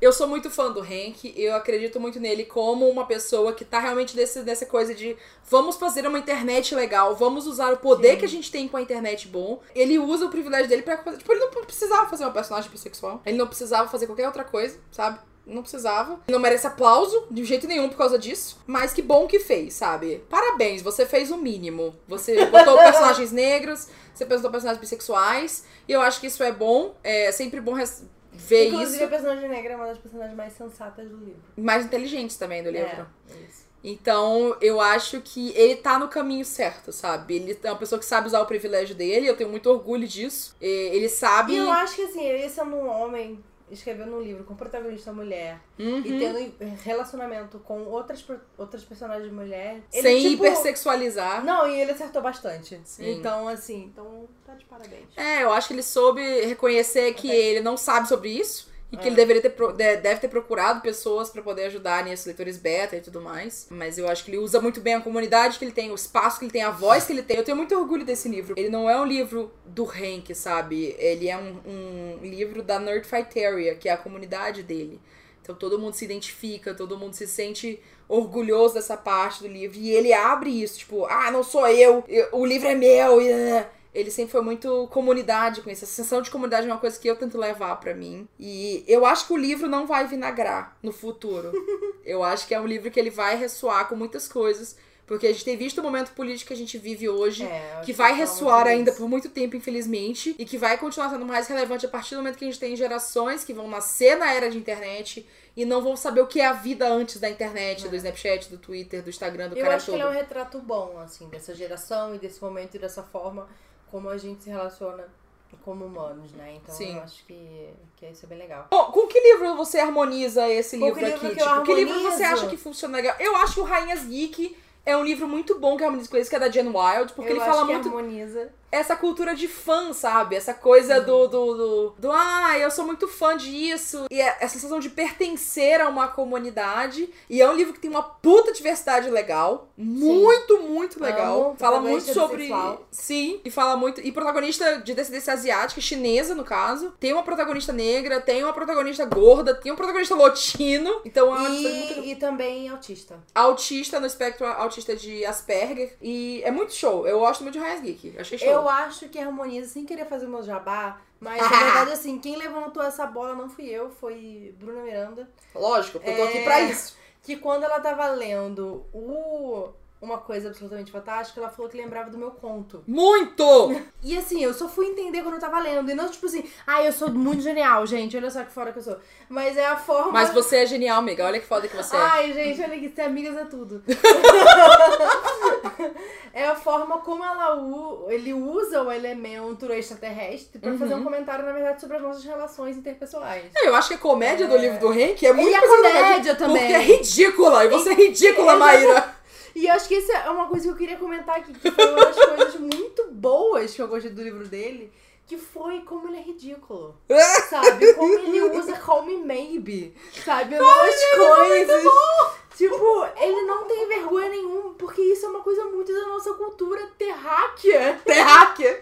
eu sou muito fã do Hank, eu acredito muito nele como uma pessoa que tá realmente desse, dessa coisa de vamos fazer uma internet legal, vamos usar o poder Sim. que a gente tem com a internet bom. Ele usa o privilégio dele pra. Tipo, ele não precisava fazer uma personagem bissexual, ele não precisava fazer qualquer outra coisa, sabe? Não precisava. Não merece aplauso de jeito nenhum por causa disso. Mas que bom que fez, sabe? Parabéns, você fez o mínimo. Você botou personagens negros, você botou personagens bissexuais. E eu acho que isso é bom. É sempre bom ver Inclusive, isso. a personagem negra é uma das personagens mais sensatas do livro. Mais inteligentes também do livro. É, isso. Então, eu acho que ele tá no caminho certo, sabe? Ele é uma pessoa que sabe usar o privilégio dele, eu tenho muito orgulho disso. Ele sabe. E eu acho que, assim, ele sendo um homem, escrevendo um livro com protagonista mulher Uhum. e tendo relacionamento com outras, outras personagens mulher. ele, Sem tipo, hipersexualizar. Não, e ele acertou bastante. Sim. Então, assim, então tá de parabéns. É, eu acho que ele soube reconhecer que Ok. ele não sabe sobre isso. E que É. ele deveria ter, deve ter procurado pessoas pra poder ajudar nesses leitores beta e tudo mais. Mas eu acho que ele usa muito bem a comunidade que ele tem, o espaço que ele tem, a voz que ele tem. Eu tenho muito orgulho desse livro. Ele não é um livro do Hank, sabe? Ele é um, um livro da Nerdfighteria, que é a comunidade dele. Então todo mundo se identifica, todo mundo se sente orgulhoso dessa parte do livro. E ele abre isso, tipo, ah, não sou eu, eu- o livro é meu. e, ah. Ele sempre foi muito comunidade com isso. A sensação de comunidade é uma coisa que eu tento levar pra mim. E eu acho que o livro não vai vinagrar no futuro. eu acho que é um livro que ele vai ressoar com muitas coisas. Porque a gente tem visto o momento político que a gente vive hoje. É, que vai fala ressoar ainda por muito tempo, infelizmente, e que vai continuar sendo mais relevante a partir do momento que a gente tem gerações que vão nascer na era de internet e não vão saber o que é a vida antes da internet, do Snapchat, do Twitter, do Instagram, do Eu cara acho que todo. ele é um retrato bom, assim, dessa geração e desse momento e dessa forma como a gente se relaciona como humanos, né? Então Sim. eu acho que, que isso é bem legal. Bom, com que livro você harmoniza esse Com livro que aqui? livro que tipo, que livro você acha que funciona legal? Eu acho que o Rainhas Geek é um livro muito bom que harmoniza com esse, que é da Jen Wild, porque eu ele acho fala que muito harmoniza. Essa cultura de fã, sabe? Essa coisa do, do, do, do, ah, eu sou muito fã disso. E é essa sensação de pertencer a uma comunidade. E é um livro que tem uma puta diversidade legal. Muito, muito legal. Amo, fala muito sobre. Sim, e fala muito. E protagonista de descendência asiática, chinesa, no caso. Tem uma protagonista negra, tem uma protagonista gorda, tem um protagonista latino. Então é uma história muito E, e também autista. autista no espectro autista de Asperger. E é muito show. Eu gosto muito de Raiz Geek. Achei show. Eu acho que harmoniza, sem querer fazer o meu jabá, mas na verdade, assim, quem levantou essa bola não fui eu, foi Bruna Miranda. Lógico, porque eu tô aqui É. pra isso. Que quando ela tava lendo o Uma Coisa Absolutamente Fantástica, ela falou que lembrava do meu conto. Muito! E assim, eu só fui entender quando eu tava lendo. E não tipo assim, ah, eu sou muito genial, gente, olha só que fora que eu sou. Mas é a forma. Mas você é genial, amiga. Olha que foda que você é. Ai, gente, olha aqui, ser amigas é tudo. é a forma como ela u- ele usa o elemento extraterrestre pra fazer um Uhum. comentário, na verdade, sobre as nossas relações interpessoais. É, Eu acho que a comédia do livro do Hank é muito E a representativa, comédia também. Porque é ridícula. E você é ridícula, Exato. Maíra. E eu acho que isso é uma coisa que eu queria comentar aqui, que foi uma das coisas muito boas que eu gostei do livro dele, que foi como ele é ridículo. Sabe? Como ele usa Call Me Maybe. Sabe? Nas coisas. Tipo, ele não tem vergonha nenhuma, porque isso é uma coisa muito da nossa cultura terráquea. Terráquea.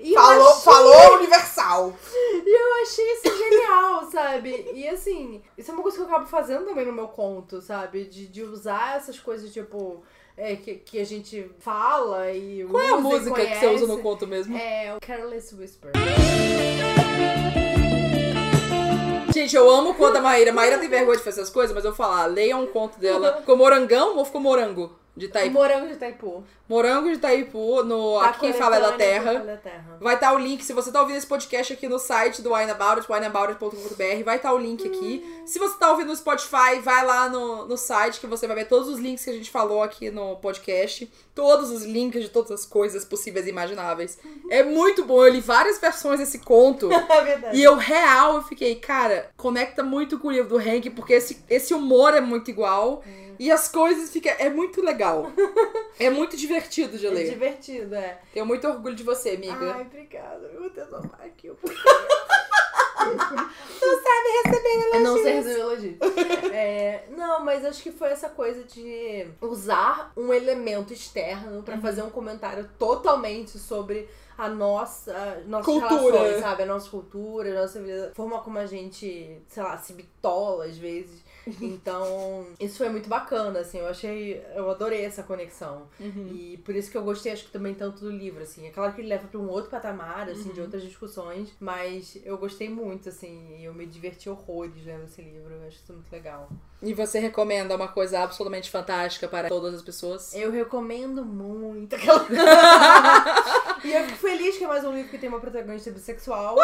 E Falou, achei- falou universal. E eu achei isso genial, sabe? E assim, isso é uma coisa que eu acabo fazendo também no meu conto, sabe? De, de usar essas coisas, tipo, é, que, que a gente fala e Qual é a música que você usa no conto mesmo? É o Careless Whisper. Gente, eu amo quando a Maíra. Maíra tem vergonha de fazer essas coisas, mas eu vou falar, leiam um conto dela. Ficou morangão ou ficou morango? De Itaipu. Morango de Itaipu. Morango de Itaipu, no Tá Aqui Quem Fala é da Quem Terra. É da Terra. Vai estar o link, se você tá ouvindo esse podcast aqui no site do Wine About It, wineaboutit.com.br, vai estar o link aqui. Se você tá ouvindo no Spotify, vai lá no, no site que você vai ver todos os links que a gente falou aqui no podcast. Todos os links de todas as coisas possíveis e imagináveis. É muito bom, eu li várias versões desse conto. É verdade. E eu, real, eu fiquei, cara, conecta muito com o livro do Hank, porque esse, esse humor é muito igual. E as coisas ficam. É muito legal. é muito divertido de É ler. divertido, é. Tenho muito orgulho de você, amiga. Ai, obrigada. Eu vou tentar aqui. receber Eu não sei receber elogio. É, não, mas acho que foi essa coisa de usar um elemento externo Uhum. pra fazer um comentário totalmente sobre a nossa nossas Cultura. relações, sabe? A nossa cultura, a nossa vida, a forma como a gente, sei lá, se bitola às vezes. Então, isso foi muito bacana, assim, eu achei, eu adorei essa conexão. Uhum. E por isso que eu gostei, acho que também tanto do livro, assim. É claro que ele leva pra um outro patamar, assim, Uhum. de outras discussões, mas eu gostei muito, assim, e eu me diverti horrores lendo esse livro, eu acho isso muito legal. E você recomenda uma coisa absolutamente fantástica para todas as pessoas? Eu recomendo muito aquela. e eu fico feliz que é mais um livro que tem uma protagonista bissexual.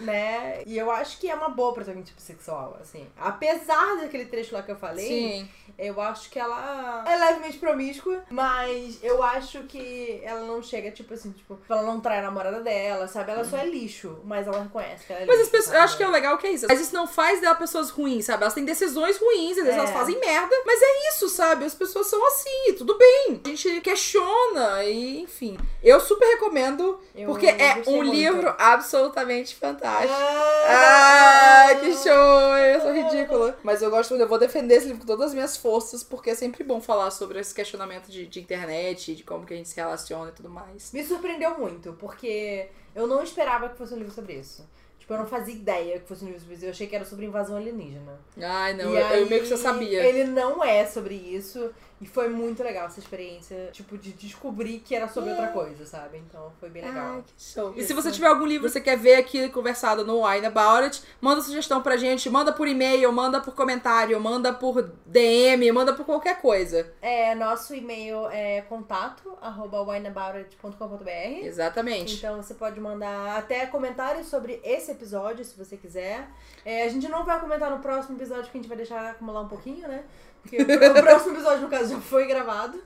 Né? E eu acho que é uma boa protagonista bissexual, assim. Apesar daquele trecho lá que eu falei, Sim. eu acho que ela é levemente promíscua, mas eu acho que ela não chega, tipo assim, tipo, ela não trai a namorada dela, sabe? Ela só é lixo, mas ela reconhece que ela é Mas lixo. as pessoas, eu acho que é o legal que é isso. Mas isso não faz dela pessoas ruins, sabe? Elas têm decisões ruins, às vezes É. elas fazem merda, mas é isso, sabe? As pessoas são assim, tudo bem. A gente questiona e, enfim. Eu super recomendo, Eu porque é um muito. livro absolutamente fantástico. Ah, Ah, que show! Eu sou ridícula. Mas eu gosto muito, eu vou defender esse livro com todas as minhas forças, porque é sempre bom falar sobre esse questionamento de, de internet, de como que a gente se relaciona e tudo mais. Me surpreendeu muito, porque eu não esperava que fosse um livro sobre isso. Tipo, eu não fazia ideia que fosse um livro sobre isso. Eu achei que era sobre invasão alienígena. Ai, não, eu, eu aí, meio que já sabia. Ele não é sobre isso. E foi muito legal essa experiência, tipo, de descobrir que era sobre outra coisa, sabe? Então foi bem legal. Ai, que show. E se Isso. você tiver algum livro que você quer ver aqui conversado no Wine About It, manda sugestão pra gente, manda por e-mail, manda por comentário, manda por DM, manda por qualquer coisa. É, nosso e-mail é contato arroba wineaboutit.com.br Exatamente. Então você pode mandar até comentários sobre esse episódio, se você quiser. É, a gente não vai comentar no próximo episódio, porque a gente vai deixar acumular um pouquinho, né? Que o próximo episódio, no caso, já foi gravado.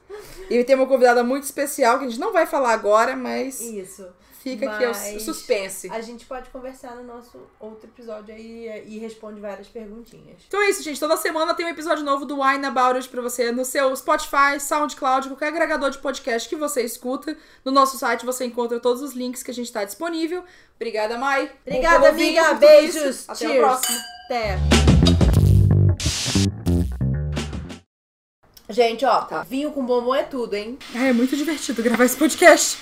E tem uma convidada muito especial que a gente não vai falar agora, mas Isso. fica aqui o Mas- suspense. A gente pode conversar no nosso outro episódio aí e responde várias perguntinhas. Então é isso, gente. Toda semana tem um episódio novo do Wine About It pra você no seu Spotify, SoundCloud, qualquer agregador de podcast que você escuta. No nosso site você encontra todos os links que a gente tá disponível. Obrigada, Mai. Obrigada, amiga. Beijos. Até Cheers. o próximo. Até. Gente, ó, Tá. vinho com bombom é tudo, hein? É muito divertido gravar esse podcast.